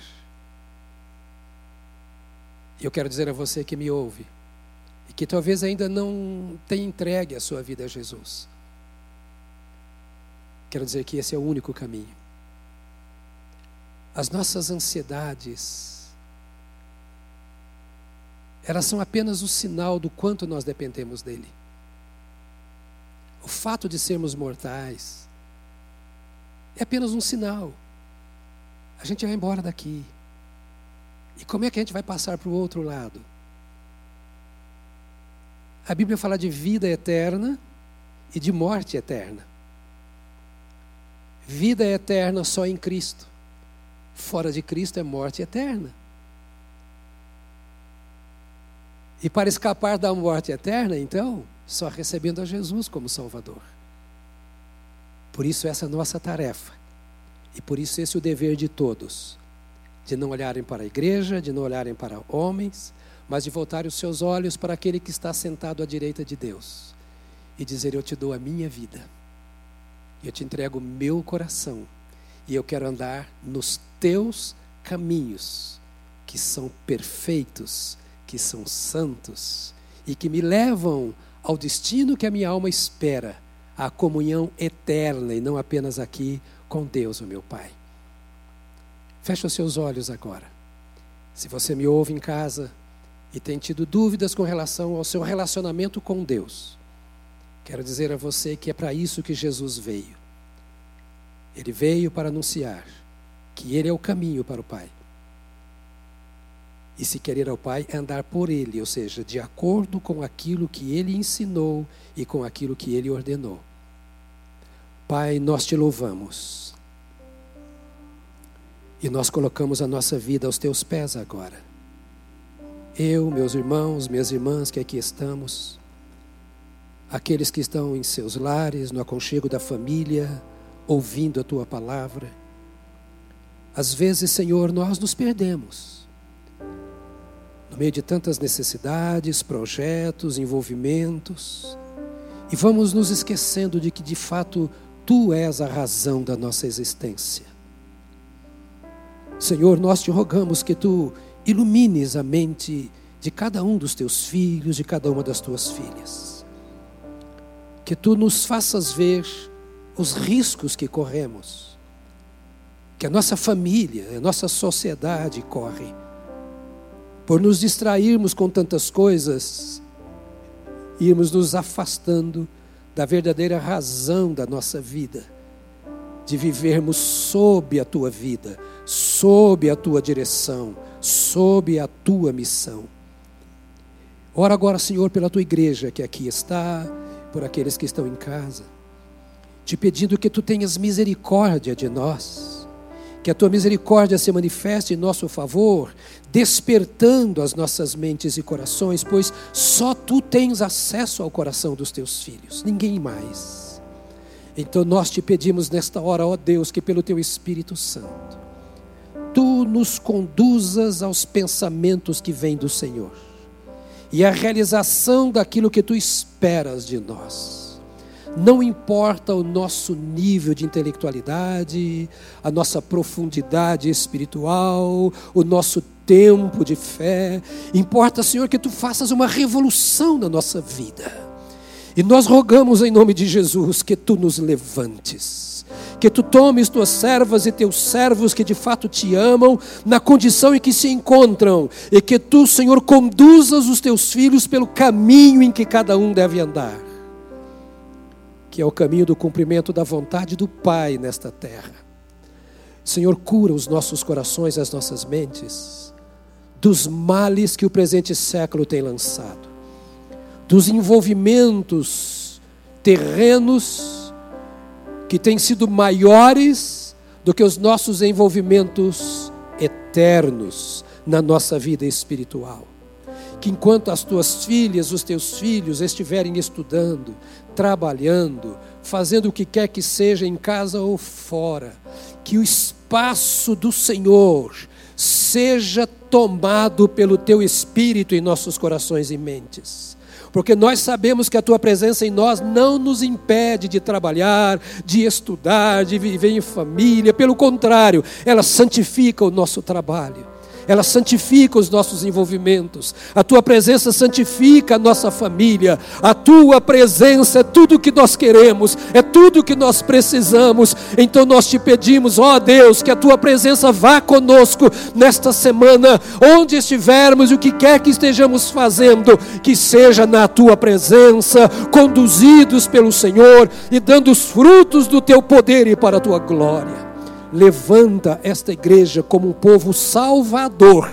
Eu quero dizer a você que me ouve e que talvez ainda não tenha entregue a sua vida a Jesus. Quero dizer que esse é o único caminho. As nossas ansiedades, elas são apenas o sinal do quanto nós dependemos dele. O fato de sermos mortais é apenas um sinal. A gente vai embora daqui. E como é que a gente vai passar para o outro lado? A Bíblia fala de vida eterna e de morte eterna. Vida eterna só em Cristo. Fora de Cristo é morte eterna. E para escapar da morte eterna, então, só recebendo a Jesus como Salvador. Por isso, essa é a nossa tarefa. E por isso, esse é o dever de todos: de não olharem para a igreja, de não olharem para homens, mas de voltarem os seus olhos para aquele que está sentado à direita de Deus e dizer: Eu te dou a minha vida, eu te entrego o meu coração, e eu quero andar nos teus caminhos, que são perfeitos, que são santos e que me levam ao destino que a minha alma espera, a comunhão eterna e não apenas aqui com Deus, o meu Pai. Feche os seus olhos agora. Se você me ouve em casa e tem tido dúvidas com relação ao seu relacionamento com Deus, quero dizer a você que é para isso que Jesus veio. Ele veio para anunciar que Ele é o caminho para o Pai. E se querer ao Pai é andar por Ele, ou seja, de acordo com aquilo que Ele ensinou e com aquilo que Ele ordenou. Pai, nós te louvamos. E nós colocamos a nossa vida aos teus pés agora. Eu, meus irmãos, minhas irmãs que aqui estamos, aqueles que estão em seus lares, no aconchego da família, ouvindo a tua palavra. Às vezes, Senhor, nós nos perdemos. No meio de tantas necessidades, projetos, envolvimentos, e vamos nos esquecendo de que de fato tu és a razão da nossa existência. Senhor, nós te rogamos que tu ilumines a mente de cada um dos teus filhos, de cada uma das tuas filhas. Que tu nos faças ver os riscos que corremos, que a nossa família, a nossa sociedade corre, por nos distrairmos com tantas coisas, irmos nos afastando da verdadeira razão da nossa vida, de vivermos sob a tua vida, sob a tua direção, sob a tua missão. Ora agora, Senhor, pela tua igreja que aqui está, por aqueles que estão em casa, te pedindo que tu tenhas misericórdia de nós, que a tua misericórdia se manifeste em nosso favor, despertando as nossas mentes e corações, pois só tu tens acesso ao coração dos teus filhos, ninguém mais. Então nós te pedimos nesta hora, ó Deus, que pelo teu Espírito Santo, tu nos conduzas aos pensamentos que vêm do Senhor e à realização daquilo que tu esperas de nós. Não importa o nosso nível de intelectualidade, a nossa profundidade espiritual, o nosso tempo de fé, importa, Senhor, que tu faças uma revolução na nossa vida. E nós rogamos em nome de Jesus que tu nos levantes que tu tomes tuas servas e teus servos que de fato te amam, na condição em que se encontram, e que tu, Senhor, conduzas os teus filhos pelo caminho em que cada um deve andar, que é o caminho do cumprimento da vontade do Pai nesta terra. Senhor, cura os nossos corações as nossas mentes dos males que o presente século tem lançado, dos envolvimentos terrenos que têm sido maiores do que os nossos envolvimentos eternos na nossa vida espiritual. Que enquanto as tuas filhas, os teus filhos estiverem estudando, trabalhando, fazendo o que quer que seja em casa ou fora, que o espaço do Senhor seja tomado pelo teu espírito em nossos corações e mentes. Porque nós sabemos que a tua presença em nós não nos impede de trabalhar, de estudar, de viver em família, pelo contrário, ela santifica o nosso trabalho ela santifica os nossos envolvimentos. A tua presença santifica a nossa família. A tua presença é tudo o que nós queremos, é tudo o que nós precisamos. Então nós te pedimos, ó Deus, que a tua presença vá conosco nesta semana, onde estivermos e o que quer que estejamos fazendo, que seja na tua presença, conduzidos pelo Senhor e dando os frutos do teu poder e para a tua glória levanta esta igreja como um povo salvador,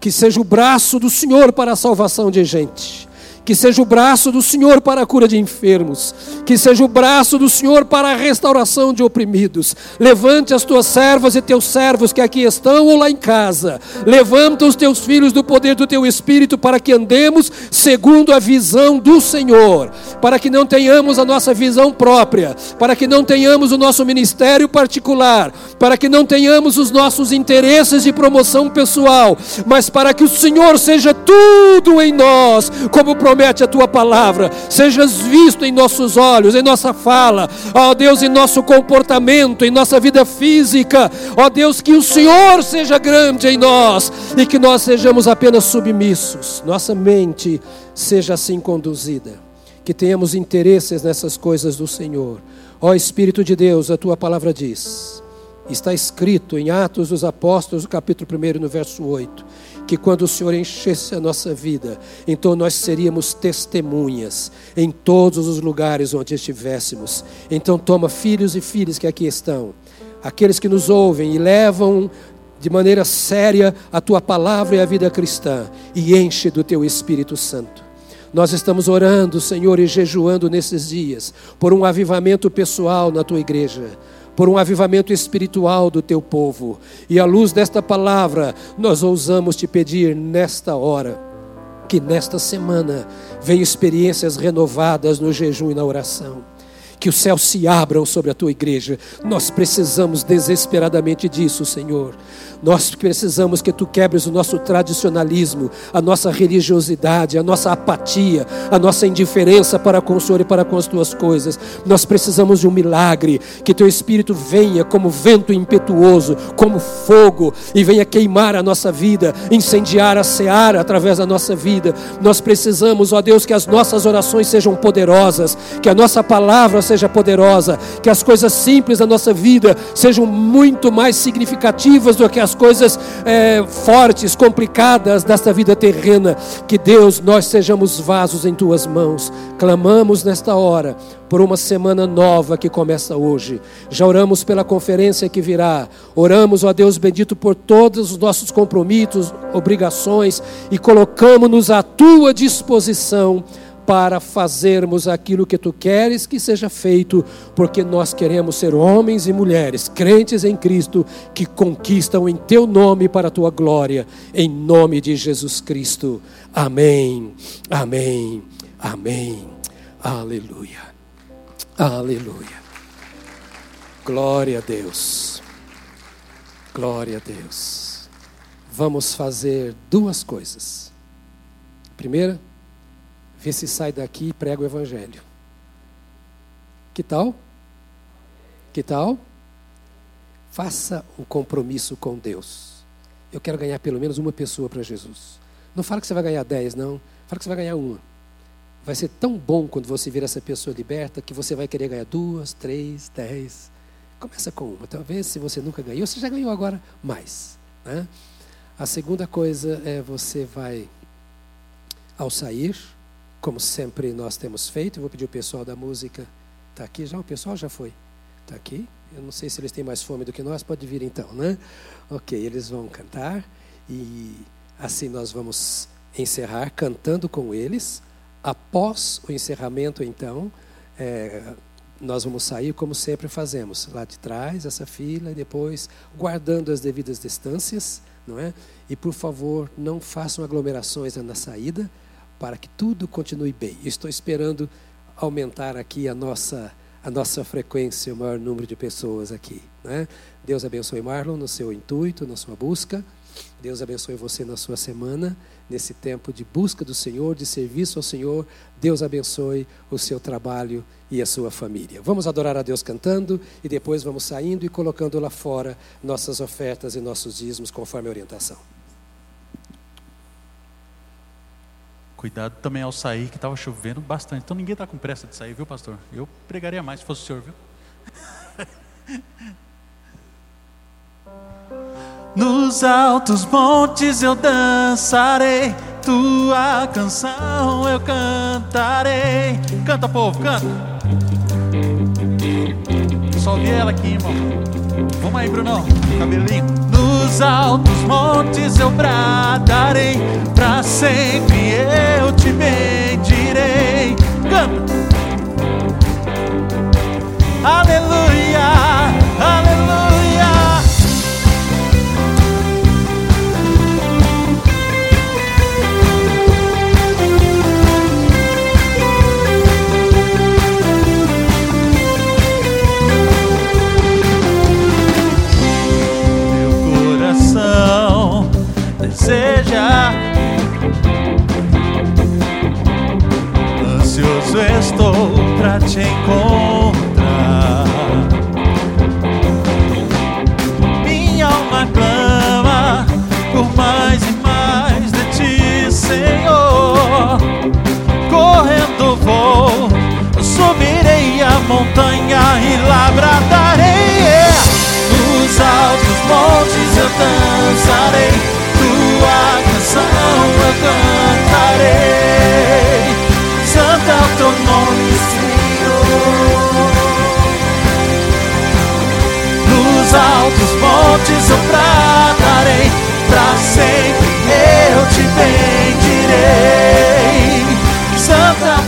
que seja o braço do Senhor para a salvação de gente que seja o braço do Senhor para a cura de enfermos, que seja o braço do Senhor para a restauração de oprimidos. Levante as tuas servas e teus servos que aqui estão ou lá em casa. Levanta os teus filhos do poder do teu espírito para que andemos segundo a visão do Senhor, para que não tenhamos a nossa visão própria, para que não tenhamos o nosso ministério particular, para que não tenhamos os nossos interesses de promoção pessoal, mas para que o Senhor seja tudo em nós, como promete promete a tua palavra, sejas visto em nossos olhos, em nossa fala, ó Deus, em nosso comportamento, em nossa vida física, ó Deus, que o Senhor seja grande em nós e que nós sejamos apenas submissos, nossa mente seja assim conduzida, que tenhamos interesses nessas coisas do Senhor. Ó Espírito de Deus, a tua palavra diz, está escrito em Atos dos Apóstolos, capítulo 1, no verso 8 que quando o Senhor enchesse a nossa vida, então nós seríamos testemunhas em todos os lugares onde estivéssemos. Então toma filhos e filhas que aqui estão, aqueles que nos ouvem e levam de maneira séria a tua palavra e a vida cristã e enche do teu Espírito Santo. Nós estamos orando, Senhor, e jejuando nesses dias por um avivamento pessoal na tua igreja por um avivamento espiritual do teu povo. E à luz desta palavra, nós ousamos te pedir nesta hora que nesta semana venham experiências renovadas no jejum e na oração que os céus se abram sobre a tua igreja. Nós precisamos desesperadamente disso, Senhor. Nós precisamos que tu quebres o nosso tradicionalismo, a nossa religiosidade, a nossa apatia, a nossa indiferença para com o Senhor e para com as tuas coisas. Nós precisamos de um milagre, que teu espírito venha como vento impetuoso, como fogo e venha queimar a nossa vida, incendiar a seara através da nossa vida. Nós precisamos, ó Deus, que as nossas orações sejam poderosas, que a nossa palavra seja poderosa, que as coisas simples da nossa vida sejam muito mais significativas do que as coisas é, fortes, complicadas desta vida terrena. Que Deus, nós sejamos vasos em tuas mãos. Clamamos nesta hora por uma semana nova que começa hoje. Já oramos pela conferência que virá. Oramos, ó Deus bendito, por todos os nossos compromissos, obrigações e colocamos-nos à tua disposição para fazermos aquilo que tu queres que seja feito, porque nós queremos ser homens e mulheres crentes em Cristo que conquistam em teu nome para a tua glória, em nome de Jesus Cristo. Amém. Amém. Amém. Aleluia. Aleluia. Glória a Deus. Glória a Deus. Vamos fazer duas coisas. Primeira, Vê se sai daqui e prega o Evangelho. Que tal? Que tal? Faça um compromisso com Deus. Eu quero ganhar pelo menos uma pessoa para Jesus. Não fala que você vai ganhar dez, não. Fala que você vai ganhar uma. Vai ser tão bom quando você vir essa pessoa liberta que você vai querer ganhar duas, três, dez. Começa com uma. Talvez se você nunca ganhou, você já ganhou agora mais. Né? A segunda coisa é você vai, ao sair, como sempre nós temos feito. vou pedir o pessoal da música. Está aqui já? O pessoal já foi? Está aqui? Eu não sei se eles têm mais fome do que nós. Pode vir então, né? Ok, eles vão cantar e assim nós vamos encerrar cantando com eles. Após o encerramento, então, é, nós vamos sair como sempre fazemos, lá de trás, essa fila, e depois guardando as devidas distâncias, não é? E por favor, não façam aglomerações na saída para que tudo continue bem. Estou esperando aumentar aqui a nossa a nossa frequência, o maior número de pessoas aqui. Né? Deus abençoe Marlon no seu intuito, na sua busca. Deus abençoe você na sua semana, nesse tempo de busca do Senhor, de serviço ao Senhor. Deus abençoe o seu trabalho e a sua família. Vamos adorar a Deus cantando e depois vamos saindo e colocando lá fora nossas ofertas e nossos dízimos conforme a orientação. Cuidado também ao sair, que estava chovendo bastante. Então ninguém está com pressa de sair, viu, pastor? Eu pregaria mais se fosse o senhor, viu? Nos altos montes eu dançarei, tua canção eu cantarei. Canta, povo, canta. Só ouvi ela aqui, irmão. Vamos aí, Brunão, cabelinho. Nos altos montes eu bradarei, pra sempre eu te bendirei. Canta. Aleluia, aleluia. Deseja. Ansioso estou pra te encontrar. Minha alma clama por mais e mais de ti, Senhor. Correndo vou, subirei a montanha e lá bradarei. Nos altos montes eu dançarei nome, Senhor. Nos altos montes eu bradarei, pra sempre eu te bendirei. Santa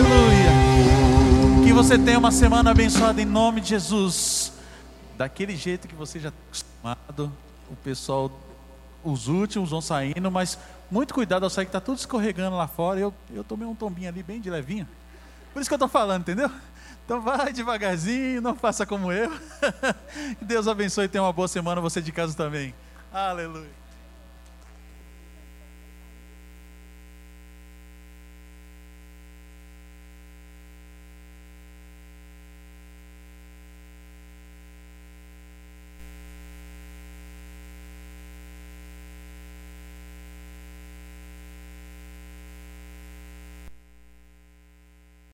Aleluia. Que você tenha uma semana abençoada em nome de Jesus. Daquele jeito que você já está acostumado. O pessoal, os últimos vão saindo, mas muito cuidado ao sair que está tudo escorregando lá fora. Eu, eu tomei um tombinho ali bem de levinho. Por isso que eu estou falando, entendeu? Então vai devagarzinho, não faça como eu. Deus abençoe e tenha uma boa semana, você de casa também. Aleluia.